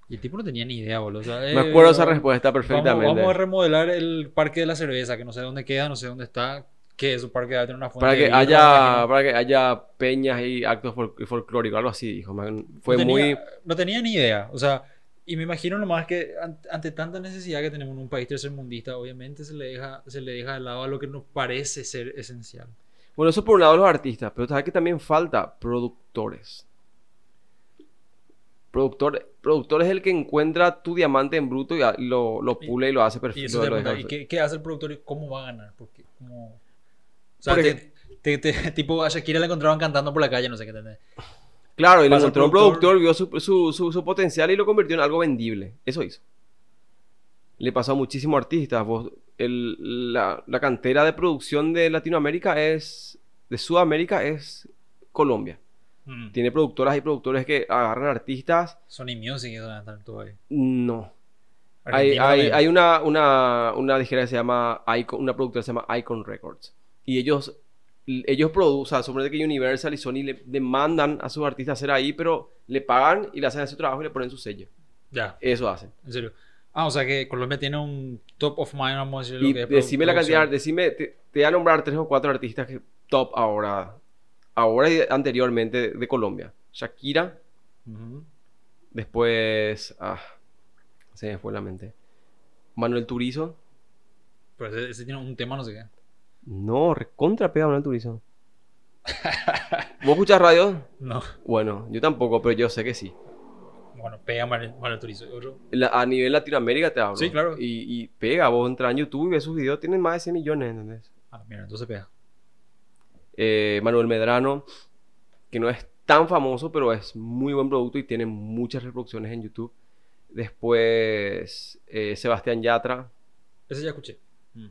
Y el tipo no tenía ni idea, boludo. O sea, Me eh, acuerdo esa vamos- respuesta perfectamente. Vamos, vamos a remodelar el parque de la cerveza, que no sé dónde queda, no sé dónde está. Que es un parque a tener una fuente para de que vidrio, haya para que haya peñas y actos fol- folclóricos, algo así, dijo. man. Fue no muy tenía, no tenía ni idea. O sea, y me imagino nomás que an- ante tanta necesidad que tenemos en un país tercermundista, obviamente se le deja, se le deja de lado a lo que nos parece ser esencial. Bueno, eso por un lado los artistas, pero sabes que también falta productores. Productor, productor es el que encuentra tu diamante en bruto y a- lo, lo Y- pule y lo hace Y perfecto. eso te lo deja pregunta, ¿y qué, qué hace el productor y cómo va a ganar? Porque, como... O sea, Por te- te- te- [laughs] tipo a Shakira la encontraban cantando por la calle, no sé qué entendés. Claro, y le encontró un productor. vio su, su- su- su potencial y lo convirtió en algo vendible. Eso hizo. Le pasó a muchísimos artistas. Vos- el- la, la cantera de producción de Latinoamérica es. de Sudamérica es Colombia. Mm. Tiene productoras y productores que agarran artistas. Sony Music, ahí. No. Hay, hay, hay una, una, una disquera que se llama Icon, una productora que se llama Icon Records. Y ellos, ellos producen, o sea, que Universal y Sony le demandan a sus artistas hacer ahí, pero le pagan y le hacen ese trabajo y le ponen su sello. Ya, Eso hacen. en serio. Ah, o sea que Colombia tiene un top of mind, vamos a decir, lo Y que decime la cantidad, decime, te, te voy a nombrar tres o cuatro artistas que top ahora, ahora y anteriormente de, de Colombia. Shakira, después, ah, se me fue la mente. Manuel Turizo. Pero ese, ese tiene un tema, no sé qué. No, recontra pega Manuel Turizo. ¿Vos escuchás radio? [laughs] No. Bueno, yo tampoco, pero yo sé que sí. Bueno, pega Turizo. Otro. La- a nivel Latinoamérica te hablo. Sí, claro. Y, y pega, vos entras en YouTube y ves sus videos, tienen más de 100 millones, ¿entendés? Ah, mira, entonces pega. Eh, Manuel Medrano, que no es tan famoso, pero es muy buen producto y tiene muchas reproducciones en YouTube. Después, eh, Sebastián Yatra, Ese ya escuché. Mm.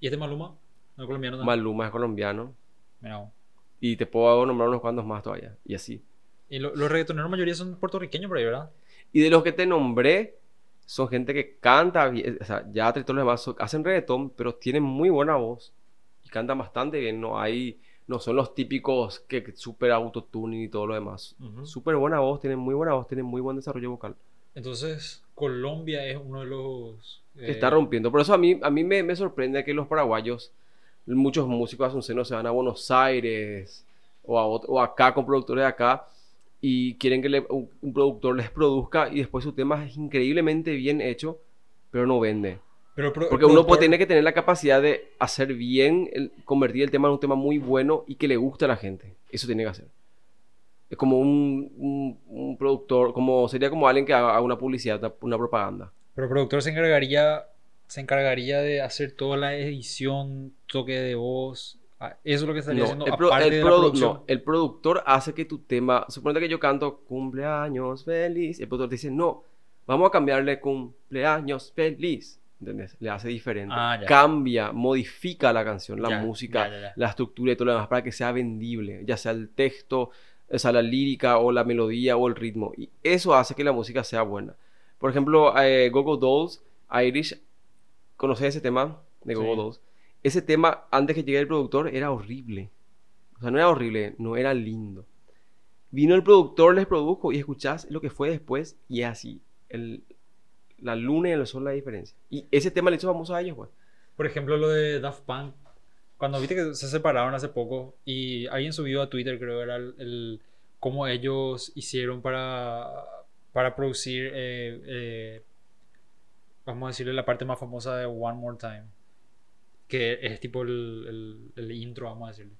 ¿Y este Maluma? ¿No colombiano también? Maluma es colombiano. Mira. Y te puedo nombrar unos cuantos más todavía. Y así. Y lo- los reggaetoneros, mayoría son puertorriqueños por ahí, ¿verdad? Y de los que te nombré, son gente que canta, o sea, Yatra y todos los demás hacen reggaetón, pero tienen muy buena voz. Y cantan bastante bien. No hay, no son los típicos que, que super autotuning y todo lo demás. Ujú. Súper buena voz, tienen muy buena voz, tienen muy buen desarrollo vocal. Entonces, Colombia es uno de los... Que eh, está rompiendo. Por eso a mí, a mí me, me sorprende que los paraguayos, muchos músicos asuncenos se van a Buenos Aires o, a o acá con productores de acá y quieren que le- un, productor [laughs] les produzca y después su tema es increíblemente bien hecho, pero no vende. Pero pro- Porque uno puede, tiene que tener la capacidad de hacer bien, el- convertir el tema en un tema muy bueno y que le guste a la gente. Eso tiene que hacer. Es como un, un- un productor, como sería como alguien que haga una publicidad, una, una propaganda. Pero el productor se encargaría, se encargaría de hacer toda la edición, toque de voz. ah, Eso es lo que estaría No, haciendo el, aparte el de la produ- producción. no, el productor hace que tu tema, suponete que yo canto cumpleaños feliz, el productor te dice, no, vamos a cambiarle cumpleaños feliz, ¿entendés? Le hace diferente, Ah, cambia, modifica la canción, la Ya, música, ya, ya. la estructura y todo lo demás para que sea vendible, ya sea el texto, o sea, la lírica o la melodía o el ritmo, y eso hace que la música sea buena. Por ejemplo, eh, Gogo Dolls, Irish, ¿conoces ese tema de Gogo Sí. Dolls? Ese tema, antes que llegue el productor, era horrible. O sea, no era horrible, no era lindo. Vino el productor, les produjo y escuchás lo que fue después y es así. El, la luna y el sol la diferencia. Y ese tema le hizo famoso a ellos, pues. Por ejemplo, lo de Daft Punk. Cuando viste que se separaron hace poco y alguien subió a Twitter, creo, era el, el- cómo ellos hicieron para, para producir, eh, eh, vamos a decirle, la parte más famosa de One More Time. Que es tipo el, el- el intro, vamos a decirle.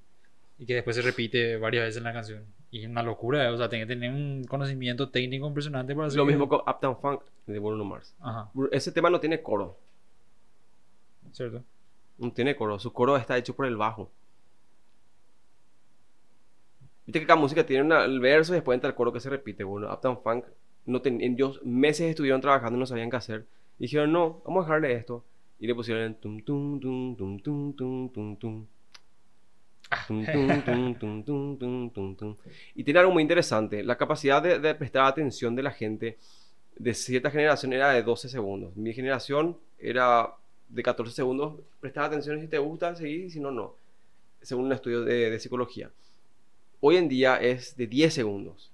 Y que después se repite varias veces en la canción. Y es una locura, o sea, tiene que tener un conocimiento técnico impresionante para hacer Lo mismo con Uptown Funk de Bruno Mars. Ajá, Ese tema no tiene coro. ¿cierto? No tiene coro. Su coro está hecho por el bajo. Viste que cada música tiene una- el verso y después entra el coro que se repite. Bueno, Uptown Funk, no ten- ellos meses estuvieron trabajando y no sabían qué hacer. Y dijeron, no, vamos a dejarle esto. Y le pusieron tum tum tum tum tum tum tum tum. Tum, tum, tum, tum, tum, tum, tum, tum. Y tiene algo muy interesante. La capacidad de, de prestar atención de la gente de cierta generación era de 12 segundos. Mi generación era de 14 segundos. Prestar atención si te gusta, seguir, si no, no. Según un estudio de, de psicología. hoy en día es de 10 segundos.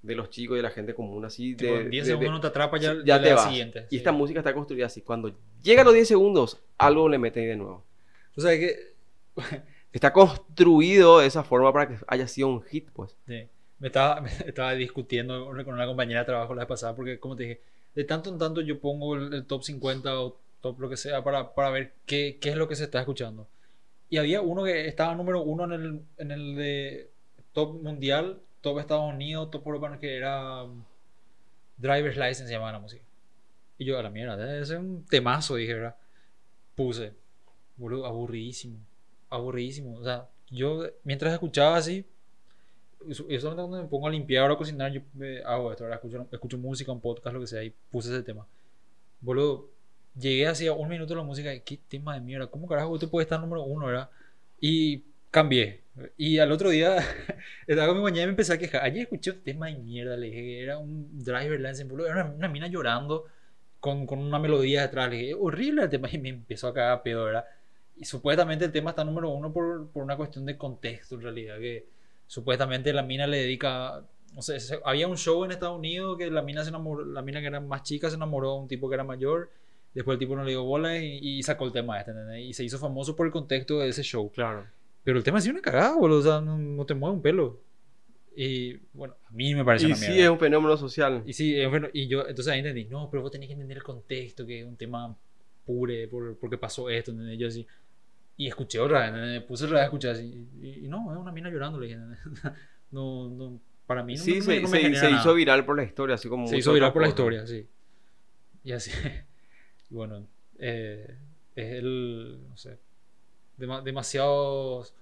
De los chicos y de la gente común, así. Tipo, de, en 10 de- segundos no te atrapa, ya, ya te vas. siguiente. Y sí. esta música está construida así. Cuando llega a los 10 segundos, algo le meten de nuevo. O sea que [laughs] Está construido de esa forma para que haya sido un hit, pues. Sí. Me estaba, [laughs] me estaba discutiendo con con una compañera de trabajo la vez pasada porque, como te dije, de tanto en tanto yo pongo el, el top 50 o top lo que sea para, para ver qué, qué es lo que se está escuchando. Y había uno que estaba número uno en el, en el de top mundial, top Estados Unidos, top Europa, que era um, Driver's License, se llamaba la música. Y yo, a la mierda, debe ser un temazo, dije, ¿verdad? Puse, boludo, aburridísimo, aburridísimo. O sea, yo mientras escuchaba así, eso solamente cuando me pongo a limpiar o a cocinar, yo eh, hago esto, escucho, música, un podcast, lo que sea, y puse ese tema. Boludo, llegué hacía un minuto la música qué tema de mierda, ¿cómo carajo usted puede estar número uno, verdad? Y cambié. Y al otro día [laughs] estaba con mi mañana y me empecé a quejar. Ayer escuché un tema de mierda, le dije era un driver license, boludo, era una, una mina llorando con, con una melodía detrás. Le dije, horrible el tema y me empezó a cagar pedo, ¿verdad? Y supuestamente el tema está número uno por, por una cuestión de contexto, en realidad, que supuestamente la mina le dedica, o sea, se- había un show en Estados Unidos que la mina se enamoró, la mina que era más chica se enamoró de un tipo que era mayor, después el tipo no le dio bola y, y sacó el tema este, ¿entendés? Y se hizo famoso por el contexto de ese show. Claro. Pero el tema sí una cagada, boludo, o sea, no, no te mueve un pelo. Y bueno, a mí me parece Y una sí, mierda. es un fenómeno social. Y sí, eh, bueno, y yo entonces ahí entendí, no, pero vos tenés que entender el contexto, que es un tema pure, por, porque pasó esto, ¿entendés? Yo así, y escuché otra vez. Puse otra vez a escuchar así, y, y no, es una mina llorando, le dije, [laughs] no, no, para mí no, Sí, no se, me, no me se- se hizo viral por la historia, así como Se hizo viral por la historia, sí. Y así, [laughs] y bueno, eh, es el, no sé, dema- demasiados,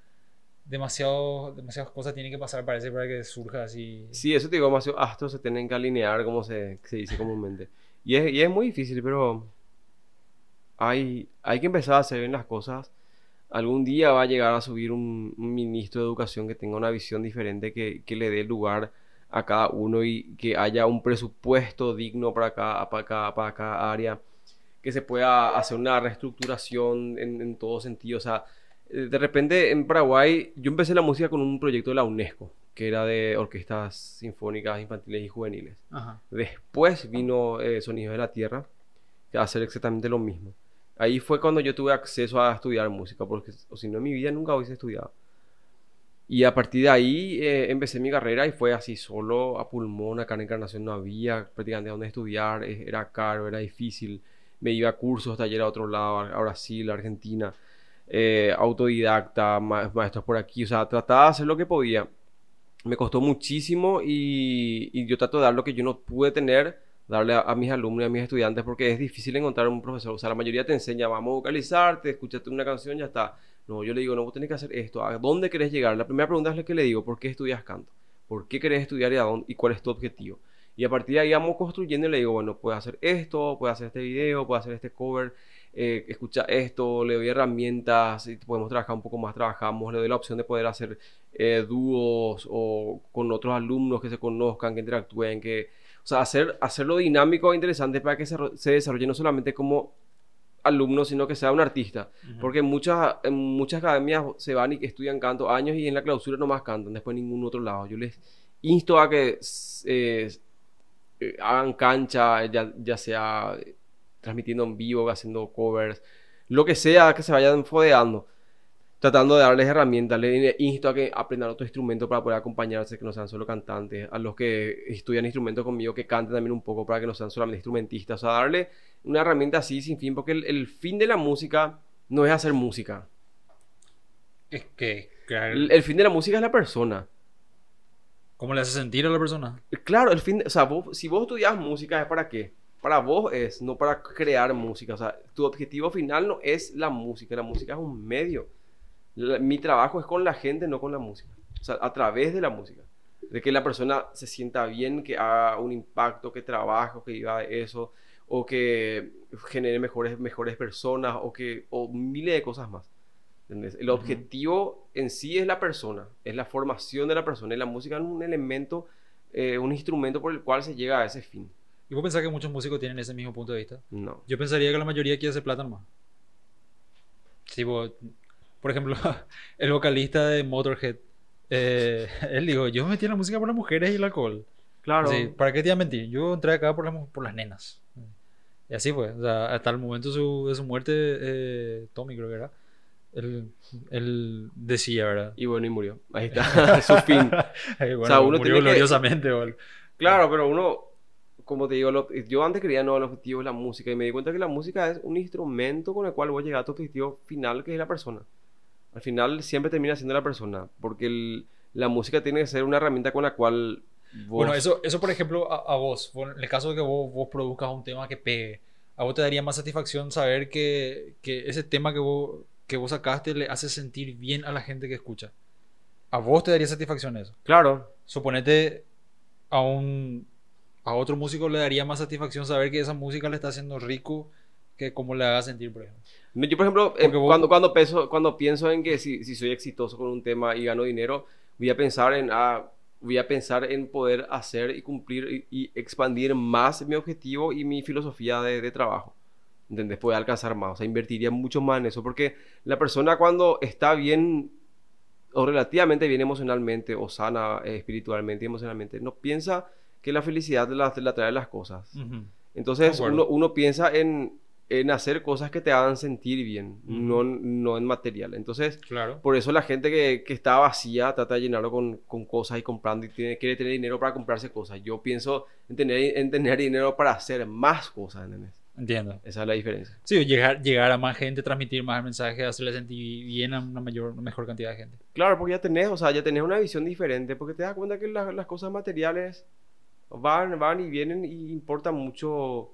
demasiados, demasiadas cosas tienen que pasar, parece, para que surja así. Sí, eso te digo, demasiado astros se tienen que alinear, como se, se dice comúnmente. Y es, y es muy difícil, pero hay, hay que empezar a hacer bien las cosas. Algún día va a llegar a subir un, un ministro de educación que tenga una visión diferente, que, que le dé lugar a cada uno y que haya un presupuesto digno para cada, para cada, para cada área, que se pueda hacer una reestructuración en, en todo sentido. O sea, de repente en Paraguay yo empecé la música con un proyecto de la UNESCO, que era de orquestas sinfónicas infantiles y juveniles. Ajá. Después vino eh, Sonidos de la Tierra, a hacer exactamente lo mismo. Ahí fue cuando yo tuve acceso a estudiar música, porque o si no en mi vida nunca hubiese estudiado. Y a partir de ahí eh, empecé mi carrera y fue así solo a pulmón, acá en Encarnación no había prácticamente dónde estudiar, eh, era caro, era difícil. Me iba a cursos, talleres a otro lado, a Brasil, a Argentina, eh, autodidacta, ma- maestros por aquí, o sea, trataba de hacer lo que podía. Me costó muchísimo y, y yo trato de dar lo que yo no pude tener, darle a, mis alumnos y a mis estudiantes porque es difícil encontrar un profesor. O sea, la mayoría te enseña, vamos a vocalizarte, escúchate una canción, ya está. No, yo le digo, no, vos tenés que hacer esto. ¿A dónde querés llegar? La primera pregunta es la que le digo, ¿por qué estudias canto? ¿Por qué querés estudiar y, a dónde, y cuál es tu objetivo? Y a partir de ahí vamos construyendo y le digo, bueno, puedes hacer esto, puedes hacer este video, puedes hacer este cover, eh, escucha esto, le doy herramientas, y podemos trabajar un poco más, trabajamos, le doy la opción de poder hacer eh, dúos o con otros alumnos que se conozcan, que interactúen, que, o sea, hacer, hacerlo dinámico e interesante para que se, ro- se desarrolle no solamente como alumno, sino que sea un artista. Porque en muchas, en muchas academias se van y estudian canto años y en la clausura nomás cantan, después en ningún otro lado. Yo les insto a que eh, eh, hagan cancha, ya, ya sea transmitiendo en vivo, haciendo covers, lo que sea, que se vayan fodeando, tratando de darles herramientas. Les insto a que aprendan otro instrumento para poder acompañarse, que no sean solo cantantes, a los que estudian instrumentos conmigo, que canten también un poco para que no sean solamente instrumentistas, o sea, darle una herramienta así sin fin, porque el, el fin de la música no es hacer música. Es que, claro, El, el fin de la música es la persona. ¿cómo le hace sentir a la persona? Claro, el fin, de- o sea, vos- si vos estudias música es para qué? Para vos es, no para crear música. O sea, tu objetivo final no es la música, la música es un medio. La- mi trabajo es con la gente, no con la música. O sea, a través de la música. De que la persona se sienta bien, que haga un impacto, que trabaje, que viva de eso, o que genere mejores, mejores personas, o que, o miles de cosas más. ¿Entendés? El objetivo en sí es la persona, es la formación de la persona, y la música es un elemento, eh, un instrumento por el cual se llega a ese fin. ¿Y vos pensás que muchos músicos tienen ese mismo punto de vista? No. Yo pensaría que la mayoría quiere hacer plata nomás. Tipo, por ejemplo, [laughs] el vocalista de Motorhead eh, [laughs] él dijo, yo me metí en la música por las mujeres y el alcohol. Claro. Sí, ¿Para qué te iba a mentir? Yo entré acá por las, por las nenas. Y así fue. O sea, hasta el momento de su, de su muerte, eh, Tommy creo que era, él, él decía, ¿verdad? Y bueno, y murió. Ahí está, [laughs] su fin. Bueno, sea, uno murió tiene que- gloriosamente. o algo. Claro, pero uno, como te digo, lo- yo antes creía no, el objetivo es la música y me di cuenta que la música es un instrumento con el cual voy a llegar a tu objetivo final, que es la persona. Al final siempre termina siendo la persona, porque el- la música tiene que ser una herramienta con la cual vos... Bueno, eso, eso por ejemplo, a, a vos, vos, en el caso de que vos, vos produzcas un tema que pegue, a vos te daría más satisfacción saber que, que ese tema que vos, que vos sacaste le hace sentir bien a la gente que escucha. A vos te daría satisfacción eso. Claro, Suponete a un a otro músico le daría más satisfacción saber que esa música le está haciendo rico que como le haga sentir, por ejemplo. yo por ejemplo, eh, vos- cuando, cuando, peso, cuando pienso en que si, si soy exitoso con un tema y gano dinero, voy a pensar en... ah, voy a pensar en poder hacer y cumplir y, y expandir más mi objetivo y mi filosofía de, de trabajo. ¿Entendés? Poder alcanzar más. O sea, invertiría mucho más en eso. Porque la persona cuando está bien o relativamente bien emocionalmente o sana eh, espiritualmente y emocionalmente, no piensa que la felicidad la, la trae las cosas. Entonces uno, uno piensa en, en hacer cosas que te hagan sentir bien, no, no en material. Entonces, Claro. por eso la gente que, que está vacía trata de llenarlo con, con cosas y comprando y tiene, quiere tener dinero para comprarse cosas. Yo pienso en tener, en tener dinero para hacer más cosas, ¿entendés? Entiendo. Esa es la diferencia. Sí, llegar, llegar a más gente, transmitir más el mensaje, hacerle sentir bien a una mayor, una mejor cantidad de gente. Claro, porque ya tenés, o sea, ya tenés una visión diferente, porque te das cuenta que las, las cosas materiales van, van y vienen y importa mucho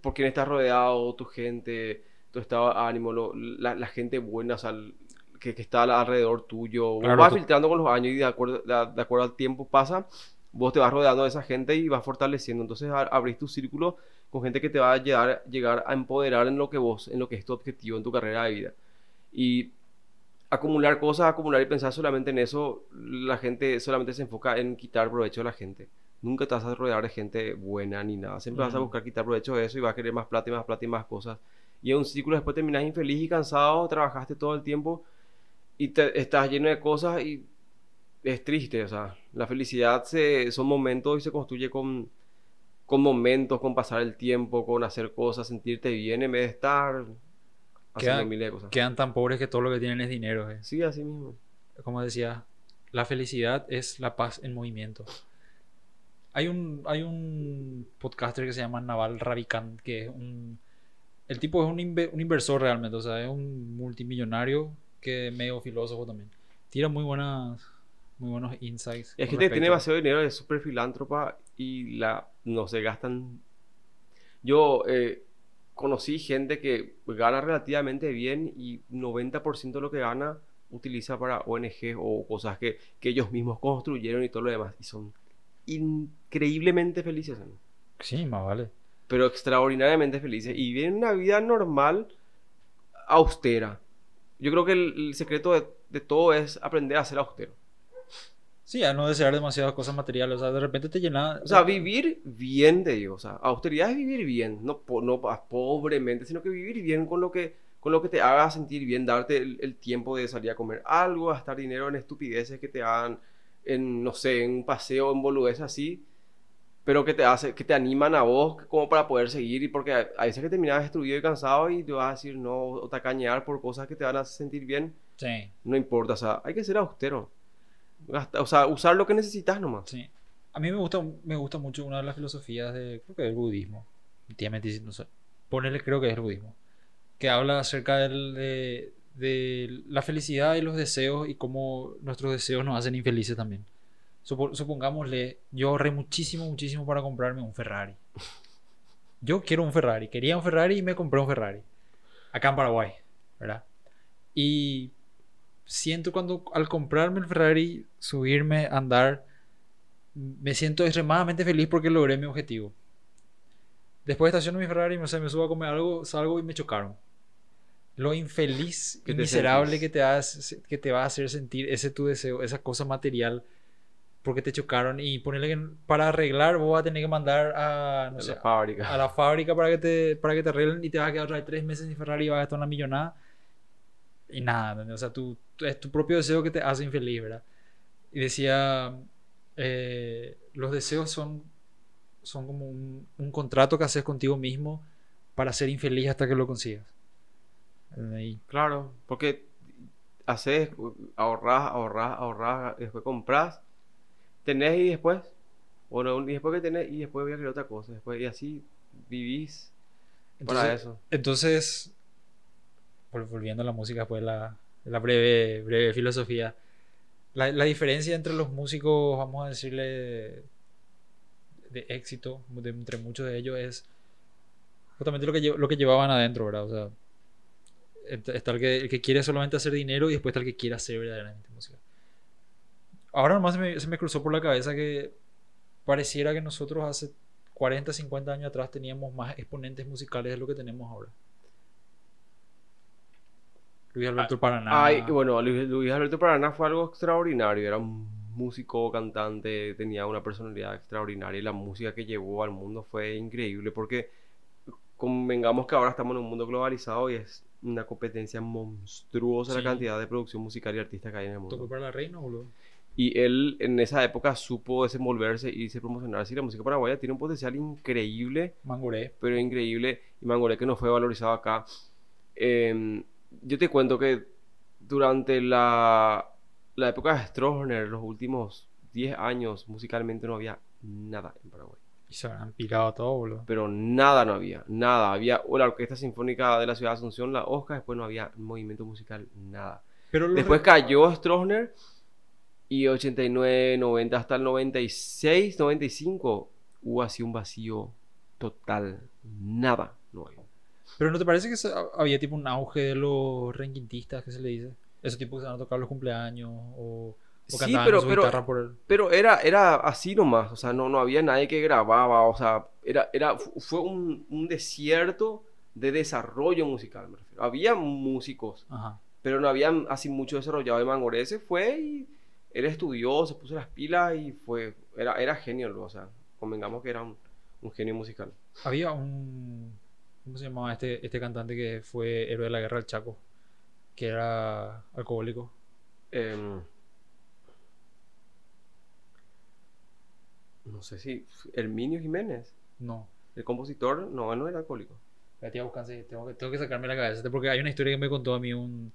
por quién estás rodeado, tu gente, tu estado de ánimo, lo- la, la gente buena, o sea, que, que está alrededor tuyo. Claro, vas tú- filtrando con los años y de acuerdo, de, de acuerdo al tiempo pasa, vos te vas rodeando de esa gente y vas fortaleciendo. Entonces a- abrís tu círculo con gente que te va a llegar, llegar a empoderar en lo que vos, en lo que es tu objetivo en tu carrera de vida. Y acumular cosas, acumular y pensar solamente en eso, la gente solamente se enfoca en quitar provecho de la gente. Nunca te vas a rodear de gente buena ni nada. Siempre vas a buscar quitar provecho de eso y vas a querer más plata y más plata y más cosas. Y en un círculo después terminas infeliz y cansado, trabajaste todo el tiempo y te, estás lleno de cosas y es triste. O sea, la felicidad se, son momentos y se construye con, con momentos, con pasar el tiempo, con hacer cosas, sentirte bien en vez de estar haciendo Queda- miles de cosas. Quedan tan pobres que todo lo que tienen es dinero. eh. Sí, así mismo. Como decía, la felicidad es la paz en movimiento. Hay un, hay un podcaster que se llama Naval Ravikant, que es un... El tipo es un, inve- un inversor realmente, o sea, es un multimillonario que medio filósofo también. Tira muy buenas, muy buenos insights. Es que tiene demasiado dinero, es súper filántropa y la, no se gastan. Yo eh, conocí gente que gana relativamente bien y 90% de lo que gana utiliza para ONG o cosas que, que ellos mismos construyeron y todo lo demás. Y son increíblemente felices, ¿no? Sí, más vale. pero extraordinariamente felices y viven una vida normal, austera. Yo creo que el, el secreto de, de todo es aprender a ser austero. Sí, a no desear demasiadas cosas materiales. O sea, de repente te llena. O sea, vivir bien, te digo. O sea, austeridad es vivir bien, no, po- no pobremente, sino que vivir bien con lo que, con lo que te haga sentir bien, darte el, el tiempo de salir a comer algo, gastar dinero en estupideces que te hagan, en, no sé, en un paseo, en boludeces así, pero que te, hace, que te animan a vos como para poder seguir. Y porque a, veces que terminas destruido y cansado y te vas a decir no, o tacañear por cosas que te van a sentir bien, Sí, no importa. O sea, hay que ser austero. Gasta- o sea, usar lo que necesitas nomás. sí. A mí me gusta, me gusta mucho una de las filosofías de, creo que del budismo. Mentis, no sé. Ponele, creo que es el budismo. Que habla acerca del- de, de la felicidad y los deseos y cómo nuestros deseos nos hacen infelices también. Supo- supongámosle, yo ahorré muchísimo, muchísimo para comprarme un Ferrari. Yo quiero un Ferrari. Quería un Ferrari y me compré un Ferrari. Acá en Paraguay, ¿verdad? Y siento cuando al comprarme el Ferrari, subirme, andar, me siento extremadamente feliz porque logré mi objetivo. Después estaciono mi Ferrari, no sé, me subo a comer algo, salgo y me chocaron. Lo infeliz y miserable que te, hace- que te va a hacer sentir ese tu deseo, esa cosa material, porque te chocaron y ponerle que para arreglar vos vas a tener que mandar a, no sé, la fábrica. a la fábrica para que te, para que te arreglen y te vas a quedar otra vez tres meses sin Ferrari y vas a gastar una millonada. Y nada, ¿entendés? O sea, tú, tú- es tu propio deseo que te hace infeliz, ¿verdad? Y decía, eh, los deseos son, son como un, un contrato que haces contigo mismo para ser infeliz hasta que lo consigas. Y Claro, porque haces, ahorras, ahorras, ahorras, después compras, tenés y después, bueno, y después que tenés y después voy a querer otra cosa, después y así vivís para entonces, eso. entonces, volviendo a la música, pues la, la breve, breve filosofía. La, la diferencia entre los músicos, vamos a decirle, de éxito, de- entre muchos de ellos, es justamente lo que, lo que llevaban adentro, ¿verdad? O sea, est- está el que, el que quiere solamente hacer dinero y después está el que quiere hacer verdaderamente música. Ahora nomás se me, se me cruzó por la cabeza que pareciera que nosotros hace 40, 50 años atrás teníamos más exponentes musicales de lo que tenemos ahora. Luis Alberto el Paraná. Ay, bueno, Luis, Luis Alberto Paraná fue algo extraordinario, era un músico, cantante, tenía una personalidad extraordinaria y la música que llevó al mundo fue increíble porque convengamos que ahora estamos en un mundo globalizado y es una competencia monstruosa Sí. la cantidad de producción musical y artistas que hay en el mundo. Tocó para la reina, boludo. Y él en esa época supo desenvolverse y se promocionarse. Y la música paraguaya tiene un potencial increíble, Mangoré. pero increíble. Y Mangoré que no fue valorizado acá. Eh, yo te cuento que durante la, la época de Stroessner, los últimos 10 años, musicalmente no había nada en Paraguay. Y se habrán pirado todo, boludo. Pero nada no había, nada. Había la Orquesta Sinfónica de la Ciudad de Asunción, la OSCA, después no había movimiento musical, nada. Pero Después cayó Stroessner y 89, 90 hasta el 96, 95 hubo así un vacío total. Nada. Pero ¿no te parece que se- había tipo un auge de los renquintistas, que se le dice? Esos tipos que se van a tocar los cumpleaños o, o Sí, pero- su pero- guitarra por el... Pero era, era así nomás, o sea, no, no había nadie que grababa, o sea, era, era, fu- fue un, un desierto de desarrollo musical, me refiero. Había músicos, Ajá. pero no había así mucho desarrollado. Y Mangoré se fue y él estudió, se puso las pilas y fue, era, era genio, o sea, convengamos que era un, un genio musical. Había un... ¿Cómo se llamaba este, este cantante que fue héroe de la guerra del Chaco? Que era alcohólico. Em, no sé si Herminio Jiménez, No. el compositor, no, él no era alcohólico. Tengo, que, tengo que sacarme la cabeza. Porque hay una historia que me contó a mí un,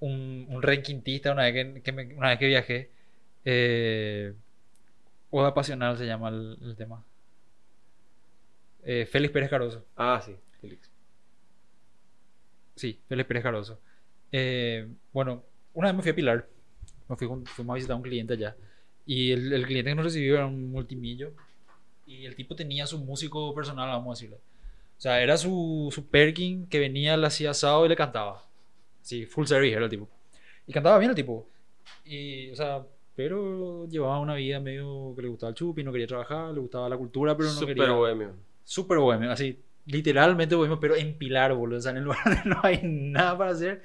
un, un renquintista una vez que, que me- una vez que viajé. Eh, Oda Pasional se llama el, el tema. Eh, Félix Pérez Caroso. Ah, sí, Félix. Sí, Félix Pérez Caroso. Eh, bueno, una vez me fui a Pilar. Me fui fuimos a visitar a un cliente allá. Y el, el cliente que nos recibió era un multimillo. Y el tipo tenía su músico personal, vamos a decirle. O sea, era su, su Perkin que venía, le hacía asado y le cantaba. Sí, full service era el tipo. Y cantaba bien el tipo. Y, o sea, pero llevaba una vida medio que le gustaba el chupi, no quería trabajar, le gustaba la cultura, pero no Súper quería. bohemio. Súper bohemio, así, literalmente bohemio, pero en Pilar, boludo. O sea, en el lugar [laughs] donde no hay nada para hacer.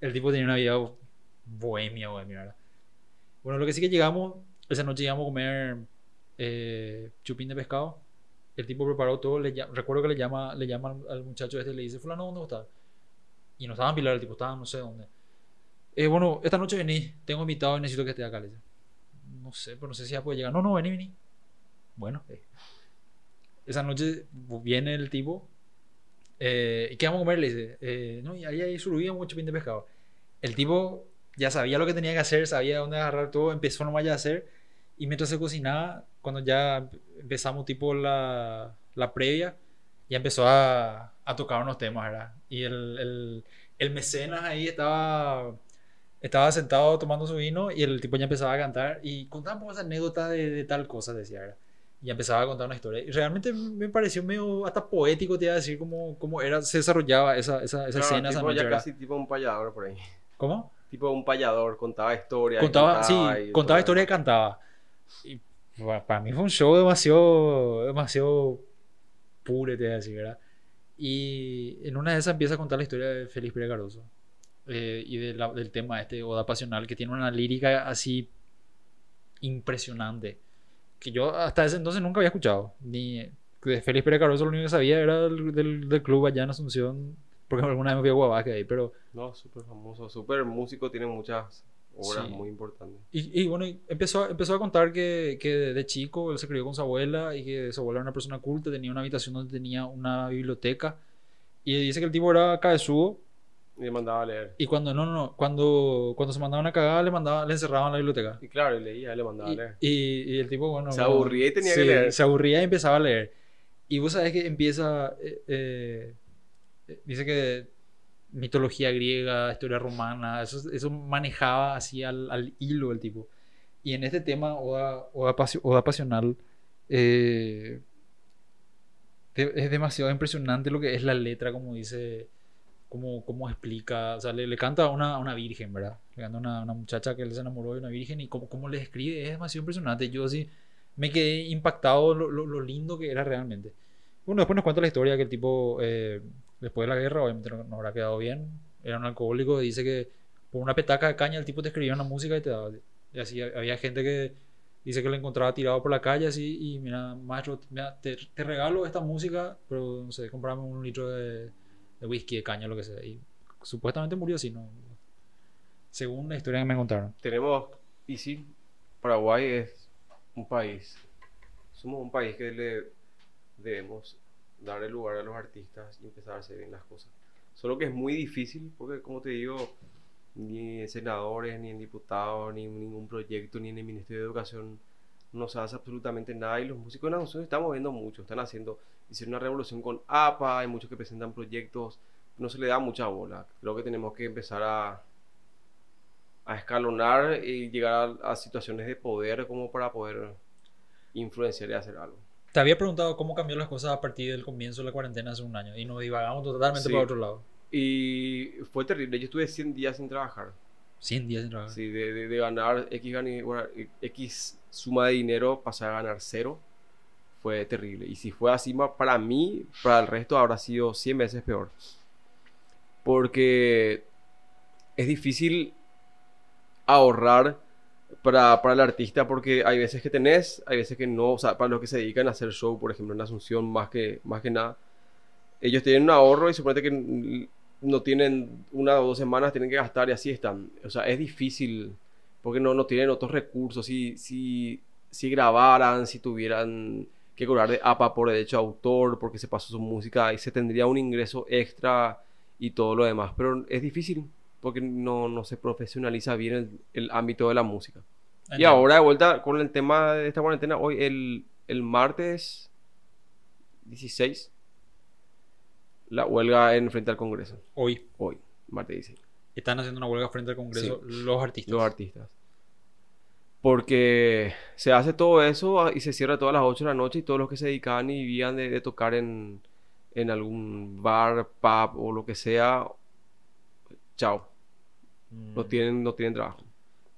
El tipo tenía una vida bohemia, bohemia, ¿verdad? Bueno, lo que sí que llegamos, esa noche llegamos a comer eh, chupín de pescado. El tipo preparó todo. Le, recuerdo que le llama, le llama al, al muchacho este y le dice: Fulano, ¿dónde estás? Y no estaba en Pilar, el tipo estaba no sé dónde. Eh, bueno, esta noche vení, tengo invitado y necesito que esté acá. Le dice. No sé, pero no sé si ya puede llegar. No, no, vení, vení. Bueno, eh. Esa noche viene el tipo. Eh, ¿Y qué vamos a comer? Le dice. "Eh, no, y ahí hay surubí, un chupín de pescado. El tipo ya sabía lo que tenía que hacer, sabía dónde agarrar todo, empezó nomás ya a hacer. Y mientras se cocinaba, cuando ya empezamos tipo la, la previa, ya empezó a, a tocar unos temas, ¿verdad? Y el, el, el mecenas ahí estaba, estaba sentado tomando su vino y el tipo ya empezaba a cantar y contaba un poco esa anécdota de, de tal cosa, decía, ¿verdad? Y empezaba a contar una historia. Y realmente me pareció medio hasta poético, te iba a decir, cómo, cómo era, se desarrollaba esa, esa, esa Claro, escena, esa tipo noche, ya ¿verdad? casi tipo un payador por ahí. ¿Cómo? Tipo un payador, contaba historias. contaba, sí, cantaba contaba todo. historia y cantaba. Y pa- para mí fue un show demasiado, demasiado puro, te voy a decir, ¿verdad? Y en una de esas empieza a contar la historia de Félix Pérez Garoso eh, y de la- del tema este, Oda Pasional, que tiene una lírica así impresionante, que yo hasta ese entonces nunca había escuchado. Ni de Félix Pérez Garoso lo único que sabía era del, del, del club allá en Asunción, porque alguna vez me fui a Guabasque ahí, pero... No, súper famoso, súper músico, tiene muchas obras Sí. muy importantes. Y, y bueno, y empezó, empezó a contar que, que de chico él se crió con su abuela y que su abuela era una persona culta, tenía una habitación donde tenía una biblioteca. Y dice que el tipo era cabezudo le mandaba a leer. y cuando no, no, no, cuando, cuando se mandaba una cagada le, mandaba, le encerraban en la biblioteca. Y claro, y leía, le mandaba a leer. y- y el tipo, bueno... Se aburría y tenía que sí, leer. Se aburría y empezaba a leer. Y vos sabés que empieza... eh, eh, dice que mitología griega, historia romana, eso, eso manejaba así al, al hilo el tipo. Y en este tema, Oda, Oda, Pasio- Oda Pasional, eh, es demasiado impresionante lo que es la letra, como dice, como, como explica, o sea, le, le canta a una, una virgen, ¿verdad? Le canta a una, una muchacha que él se enamoró de una virgen y cómo, cómo le escribe es demasiado impresionante. Yo sí me quedé impactado lo, lo, lo lindo que era realmente. Bueno, después nos cuenta la historia que el tipo, eh, después de la guerra, obviamente no, no habrá quedado bien, era un alcohólico, dice que por una petaca de caña el tipo te escribía una música y te daba. Y así había gente que dice que lo encontraba tirado por la calle así y mira, maestro, mira, te, te regalo esta música, pero no sé, comprame un litro de, de whisky, de caña, lo que sea. Y supuestamente murió así, ¿no? Según la historia que me contaron. Tenemos, y sí, Paraguay es un país. Somos un país que le debemos darle lugar a los artistas y empezar a hacer bien las cosas. Solo que es muy difícil porque, como te digo, ni en senadores, ni en diputados, ni en ningún proyecto, ni en el Ministerio de Educación no se hace absolutamente nada y los músicos de la nación están moviendo mucho, están haciendo, hicieron una revolución con APA, hay muchos que presentan proyectos, no se le da mucha bola. Creo que tenemos que empezar a, a escalonar y llegar a, a situaciones de poder como para poder influenciar y hacer algo. Te había preguntado cómo cambió las cosas a partir del comienzo de la cuarentena hace un año y nos divagamos totalmente Sí. para otro lado. Y fue terrible, yo estuve 100 días sin trabajar. 100 días sin trabajar. Sí, de, de- de ganar X, X suma de dinero, pasar a ganar cero, fue terrible. Y si fue así para mí, para el resto habrá sido 100 veces peor. Porque es difícil ahorrar para, para el artista porque hay veces que tenés, hay veces que no. O sea, para los que se dedican a hacer show, por ejemplo, en Asunción, más que, más que nada, ellos tienen un ahorro y suponete que no tienen una o dos semanas, tienen que gastar y así están. O sea, es difícil porque no, no tienen otros recursos. Si, si, si grabaran, si tuvieran que cobrar de APA por derecho de autor, porque se pasó su música, y se tendría un ingreso extra y todo lo demás. Pero es difícil porque no, no se profesionaliza bien el, el ámbito de la música. Y ahora de vuelta con el tema de esta cuarentena, hoy el, el martes 16, la huelga en frente al Congreso. Hoy Hoy, martes 16. están haciendo una huelga frente al Congreso los artistas. Los artistas. Porque se hace todo eso ah, y se cierra todas las 8 de la noche y todos los que se dedicaban y vivían de, de tocar en, en algún bar, pub o lo que sea, chao, Mm. no tienen, no tienen trabajo.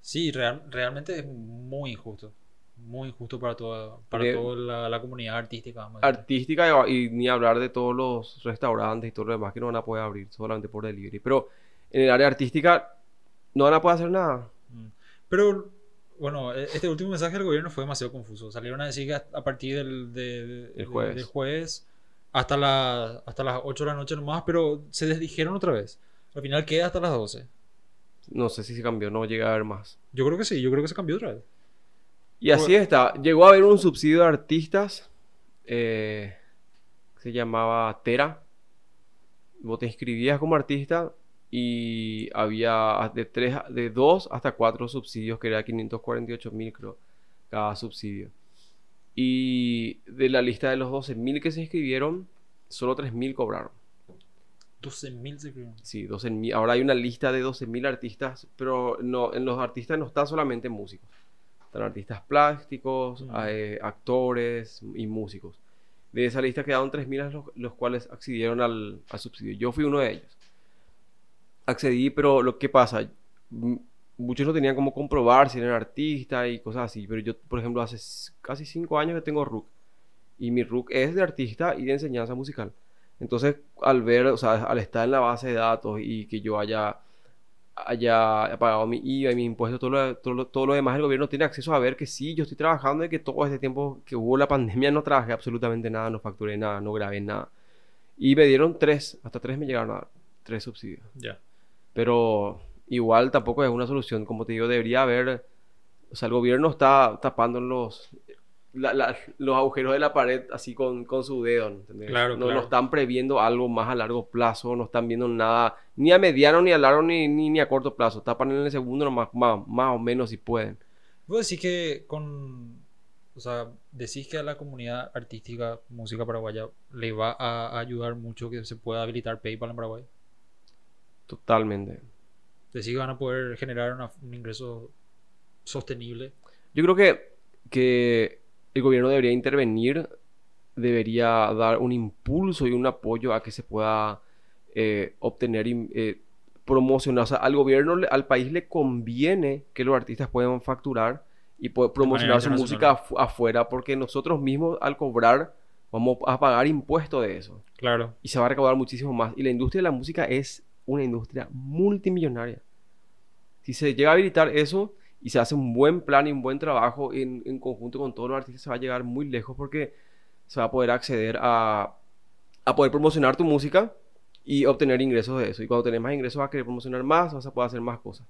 Sí, real- realmente es muy injusto. Muy injusto para toda, para De- toda la, la comunidad artística. artística y, y ni hablar de todos los restaurantes y todo lo demás que no van a poder abrir solamente por delivery. Pero en el área artística no van a poder hacer nada. Mm. Pero, bueno, e- este último mensaje del gobierno fue demasiado confuso. Salieron a decir que a partir del, de- de- El jueves. del jueves hasta, la, hasta las 8 de la noche nomás, pero se desdijeron otra vez. Al final queda hasta las 12. No sé si se cambió, no llega a haber más. Yo creo que sí, yo creo que se cambió otra vez. Y así está. Llegó a haber un subsidio de artistas. eh, se llamaba Tera. Vos te inscribías como artista y había de, tres, de dos hasta cuatro subsidios, que era 548 mil, creo, cada subsidio. Y de la lista de los 12 mil que se inscribieron, solo 3 mil cobraron. 12.000 se escribieron. Sí, 12.000. Ahora hay una lista de 12.000 artistas, pero no, en los artistas no están solamente músicos. Están artistas plásticos, Mm. eh, actores y músicos. De esa lista quedaron 3.000 los, los cuales accedieron al, al subsidio. Yo fui uno de ellos. Accedí, pero lo que pasa, muchos no tenían cómo comprobar si eran artistas y cosas así. Pero yo, por ejemplo, hace casi 5 años que tengo RUC. Y mi RUC es de artista y de enseñanza musical. Entonces, al ver, o sea, al estar en la base de datos y que yo haya, haya pagado mi IVA y mis impuestos, todo lo, todo, lo, todo lo demás, el gobierno tiene acceso a ver que sí, yo estoy trabajando y que todo este tiempo que hubo la pandemia no trabajé absolutamente nada, no facturé nada, no grabé nada. Y me dieron tres, hasta tres me llegaron a dar. tres subsidios. Ya. Pero igual tampoco es una solución. Como te digo, debería haber. O sea, el gobierno está tapando los, la- la- los agujeros de la pared así con, con su dedo. ¿entendés? Claro, no, claro. no están previendo algo más a largo plazo. No están viendo nada. Ni a mediano, ni a largo, ni, ni, ni a corto plazo. Tapan en el segundo nomás, más, más o menos si pueden. Vos decís que con. O sea, decís que a la comunidad artística, música paraguaya, le va a ayudar mucho que se pueda habilitar PayPal en Paraguay. Totalmente. Decís que van a poder generar una- un ingreso sostenible. Yo creo que, que el gobierno debería intervenir, debería dar un impulso y un apoyo a que se pueda eh, obtener, eh, promocionar. O sea, al gobierno, al país le conviene que los artistas puedan facturar y promocionar su música afu- afuera, porque nosotros mismos al cobrar vamos a pagar impuestos de eso Claro. y se va a recaudar muchísimo más. Y la industria de la música es una industria multimillonaria. Si se llega a habilitar eso y se hace un buen plan y un buen trabajo en, en conjunto con todos los artistas, se va a llegar muy lejos porque se va a poder acceder a, a poder promocionar tu música y obtener ingresos de eso. Y cuando tenés más ingresos vas a querer promocionar más, vas a poder hacer más cosas.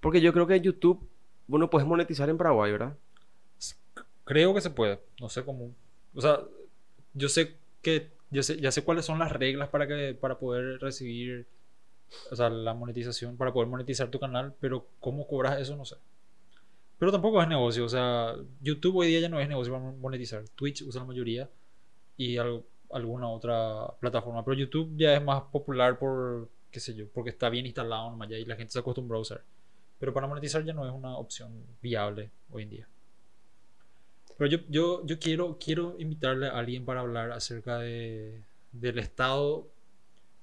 Porque yo creo que en YouTube, bueno, puedes monetizar en Paraguay, ¿verdad? Creo que se puede. No sé cómo. O sea, yo sé que. Yo sé, ya sé cuáles son las reglas para que para poder recibir. O sea, la monetización, para poder monetizar tu canal, pero cómo cobras eso no sé. Pero tampoco es negocio. O sea, YouTube hoy día ya no es negocio para monetizar. Twitch usa la mayoría y al- alguna otra plataforma. Pero YouTube ya es más popular por, qué sé yo, porque está bien instalado nomás ya y la gente se acostumbró a usar. Pero para monetizar ya no es una opción viable hoy en día. Pero yo, yo, yo quiero, quiero invitarle a alguien para hablar acerca de, del estado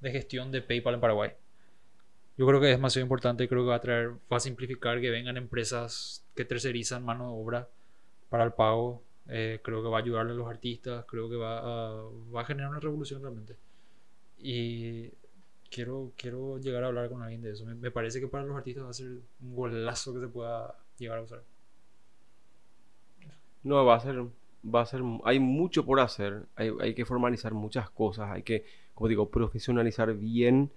de gestión de PayPal en Paraguay. Yo creo que es demasiado importante, creo que va a traer, va a simplificar que vengan empresas que tercerizan mano de obra para el pago. Eh, creo que va a ayudarle a los artistas, creo que va a, va a generar una revolución realmente. Y quiero, quiero llegar a hablar con alguien de eso. Me, parece que para los artistas va a ser un golazo que se pueda llegar a usar. No, va a ser, va a ser, hay mucho por hacer, hay, hay que formalizar muchas cosas, hay que, como digo, profesionalizar bien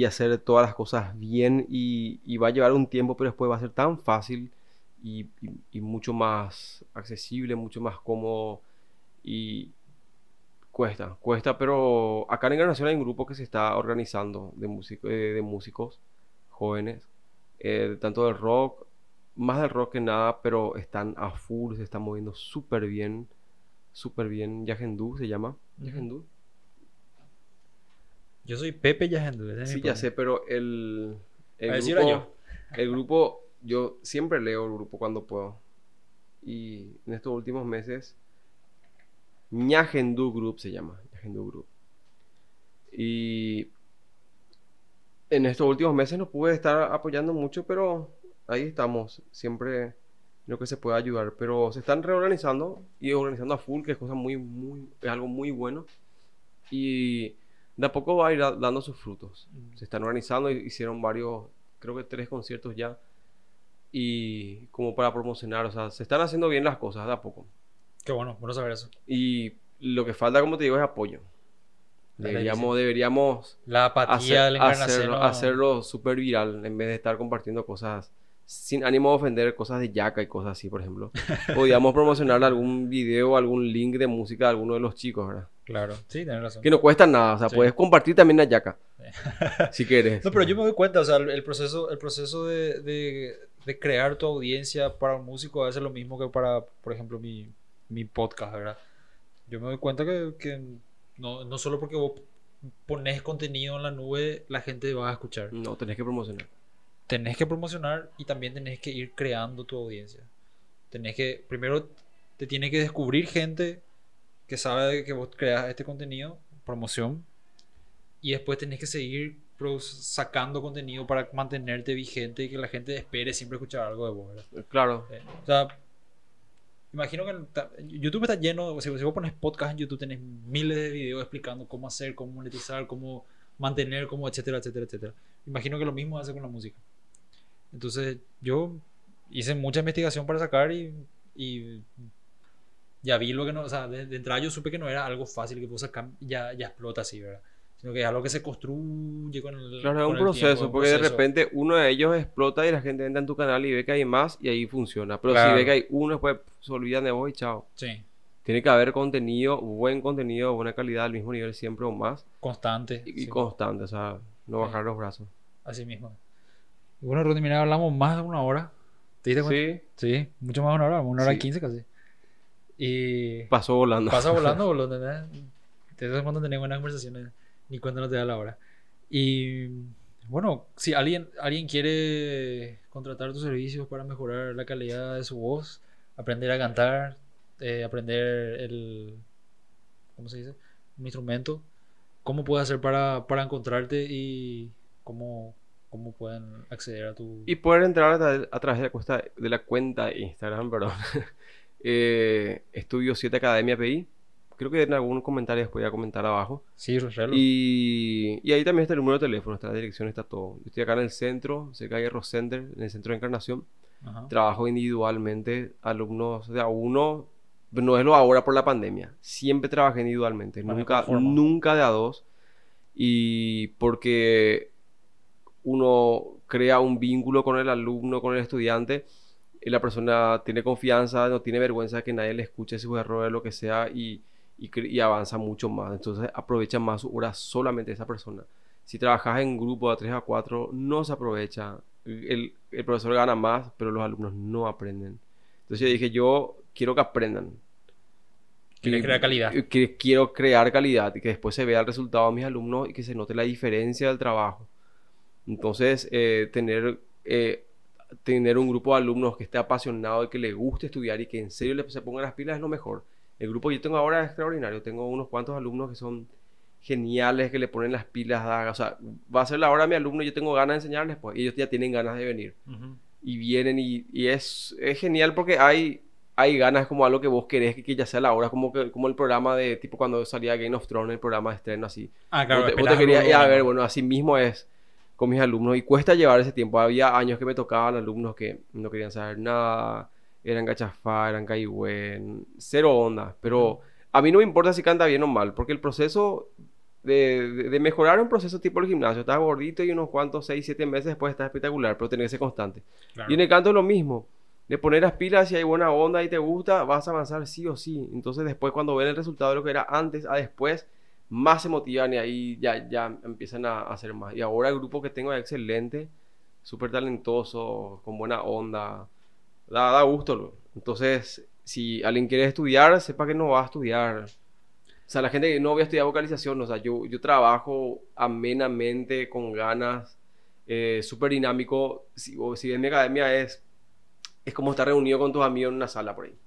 y hacer todas las cosas bien y, y va a llevar un tiempo, pero después va a ser tan fácil y, y- y mucho más accesible, mucho más cómodo y cuesta, cuesta, pero acá en Encarnación hay un grupo que se está organizando de, músico- eh, de músicos jóvenes, eh, tanto del rock, más del rock que nada, pero están a full, se están moviendo súper bien, súper bien. Yagendú se llama. Yagendú. Yo soy Pepe Yagendú. ese es Sí, ya sé, pero el, el grupo, yo. el grupo, yo siempre leo el grupo cuando puedo. Y en estos últimos meses, Ñagendú Group se llama, Ñagendú Group. Y en estos últimos meses no pude estar apoyando mucho, pero ahí estamos, siempre lo que se pueda ayudar. Pero se están reorganizando y organizando a full, que es cosa muy, muy, es algo muy bueno. Y de a poco va a ir da- dando sus frutos. Se están organizando, hicieron varios, creo que tres conciertos ya. Y como para promocionar, o sea, se están haciendo bien las cosas de a poco. Qué bueno, bueno saber eso. Y lo que falta, como te digo, es apoyo. Deberíamos, deberíamos La apatía hacer- del hacerlo, hacerlo súper viral en vez de estar compartiendo cosas sin ánimo de ofender, cosas de yaca y cosas así, por ejemplo. [laughs] Podríamos promocionar algún video, algún link de música de alguno de los chicos, ¿verdad? Claro, sí, tienes razón. Que no cuesta nada, o sea, Sí. puedes compartir también la yaca. si quieres. No, pero yo me doy cuenta, o sea, el el proceso, el proceso de, de- de crear tu audiencia para un músico a veces es lo mismo que para, por ejemplo, mi, mi podcast, ¿verdad? Yo me doy cuenta que, que no, no solo porque vos pones contenido en la nube, la gente va a escuchar. No, tenés que promocionar. Tenés que promocionar y también tenés que ir creando tu audiencia. Tenés que, primero, te tiene que descubrir gente que sabe que vos creas este contenido, promoción, y después tenés que seguir sacando contenido para mantenerte vigente y que la gente espere siempre escuchar algo de vos, ¿verdad? Claro. Eh, O sea, imagino que YouTube está lleno, o sea, si vos pones podcast en YouTube tenés miles de videos explicando cómo hacer, cómo monetizar, cómo mantener, cómo etcétera, etcétera, etcétera. Imagino que lo mismo hace con la música. Entonces, yo hice mucha investigación para sacar y, y ya vi lo que no, o sea, de, de entrada yo supe que no era algo fácil que vos ya, ya explota así, ¿verdad? sino que es algo que se construye con el Claro, es con un el proceso, tiempo, un porque de repente uno de ellos explota y la gente entra en tu canal y ve que hay más y ahí funciona. Pero Claro. si ve que hay uno, después se olvidan de vos y chao. Sí, Tiene que haber contenido, buen contenido, buena calidad, al mismo nivel siempre o más. constante. Y, constante, o sea, no bajar los brazos. Así mismo. Y bueno, Rodney, mira, hablamos más de una hora. ¿Te diste cuenta? Sí, Sí, mucho más de una hora, una hora Sí. quince casi. Y pasó volando. pasa volando, [laughs] boludo, ¿entendés? De vez en cuando tenés buenas conversaciones, ni cuenta no te da la hora. Y bueno, si alguien, alguien quiere contratar tus servicios para mejorar la calidad de su voz, aprender a cantar, eh, aprender el, ¿cómo se dice? Un instrumento, ¿cómo puede hacer para, para encontrarte y cómo, cómo pueden acceder a tu... Y poder entrar a, a través de la, cuesta- de la cuenta de Instagram, perdón. [laughs] eh, Estudio 7 Academia PI. Creo que en algún comentario después voy a comentar abajo. Sí, reloj. Y, y ahí también está el número de teléfono, está la dirección, está todo. Yo estoy acá en el centro, cerca de Hierro Center, en el centro de Encarnación. Ajá. Trabajo individualmente, alumnos de a uno. No es lo ahora por la pandemia. Siempre trabajé individualmente, nunca, nunca de a dos. Y porque uno crea un vínculo con el alumno, con el estudiante, y la persona tiene confianza, no tiene vergüenza de que nadie le escuche sus errores, lo que sea, y, y, avanza mucho más. Entonces aprovecha más su hora solamente esa persona. Si trabajas en grupo de 3 a 4, no se aprovecha. El, el profesor gana más, pero los alumnos no aprenden. Entonces yo dije, yo quiero que aprendan. Quieres Y- crear calidad. que quiero crear calidad y que después se vea el resultado de mis alumnos y que se note la diferencia del trabajo. Entonces, eh, tener, eh, tener un grupo de alumnos que esté apasionado y que le guste estudiar y que en serio le, se pongan las pilas es lo mejor. El grupo que yo tengo ahora es extraordinario. Tengo unos cuantos alumnos que son geniales, que le ponen las pilas. da- o sea, va a ser la hora de mi alumno y yo tengo ganas de enseñarles, pues ellos ya tienen ganas de venir Ujú. y vienen y, y es, es genial porque hay, hay ganas como algo que vos querés que, que ya sea la hora, como, que, como el programa de tipo cuando salía Game of Thrones, el programa de estreno así. Ah, claro, vos te, vos te querías a ver, bueno, así mismo es con mis alumnos y cuesta llevar ese tiempo. Había años que me tocaban alumnos que no querían saber nada, eran gachafá, eran caigüen, cero onda, pero a mí no me importa si canta bien o mal, porque el proceso de, de- de mejorar un proceso tipo el gimnasio, estás gordito y unos cuantos 6, 7 meses después estás espectacular, pero tenés que ser constante. Claro. Y en el canto es lo mismo. De poner las pilas, si hay buena onda y te gusta, vas a avanzar sí o sí. Entonces después cuando ven el resultado de lo que era antes a después, más se motivan y ahí ya, ya empiezan a hacer más. Y ahora el grupo que tengo es excelente, súper talentoso, con buena onda. Da, da gusto. Entonces, si alguien quiere estudiar, sepa que no va a estudiar. O sea, la gente que no voy a estudiar vocalización, o sea, yo, yo trabajo amenamente, con ganas, eh, súper dinámico. Si, o si en mi academia es, es como estar reunido con tus amigos en una sala por ahí.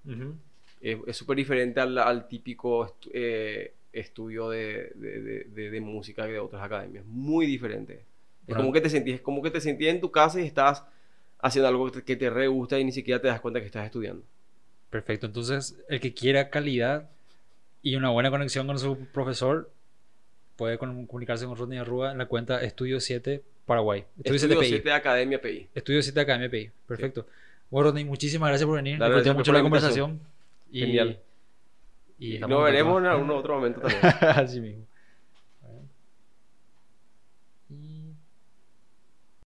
Es es súper diferente al, al típico eh, estudio de, de, de- de- música de otras academias. Muy diferente. Es como que te sentís, es como que te sentís en tu casa y estás haciendo algo que te, re gusta y ni siquiera te das cuenta que estás estudiando. Perfecto. Entonces, el que quiera calidad y una buena conexión con su profesor puede comunicarse con Rodney Arrua en la cuenta Estudio 7 Paraguay. Estudio 7 Estudio PI. 7 de Academia PI. Estudio 7 Academia PI. Perfecto. Bueno, Rodney, muchísimas gracias por venir. Disfruté mucho la conversación. Y, Genial. Y lo veremos en algún otro momento también. [laughs] Así mismo.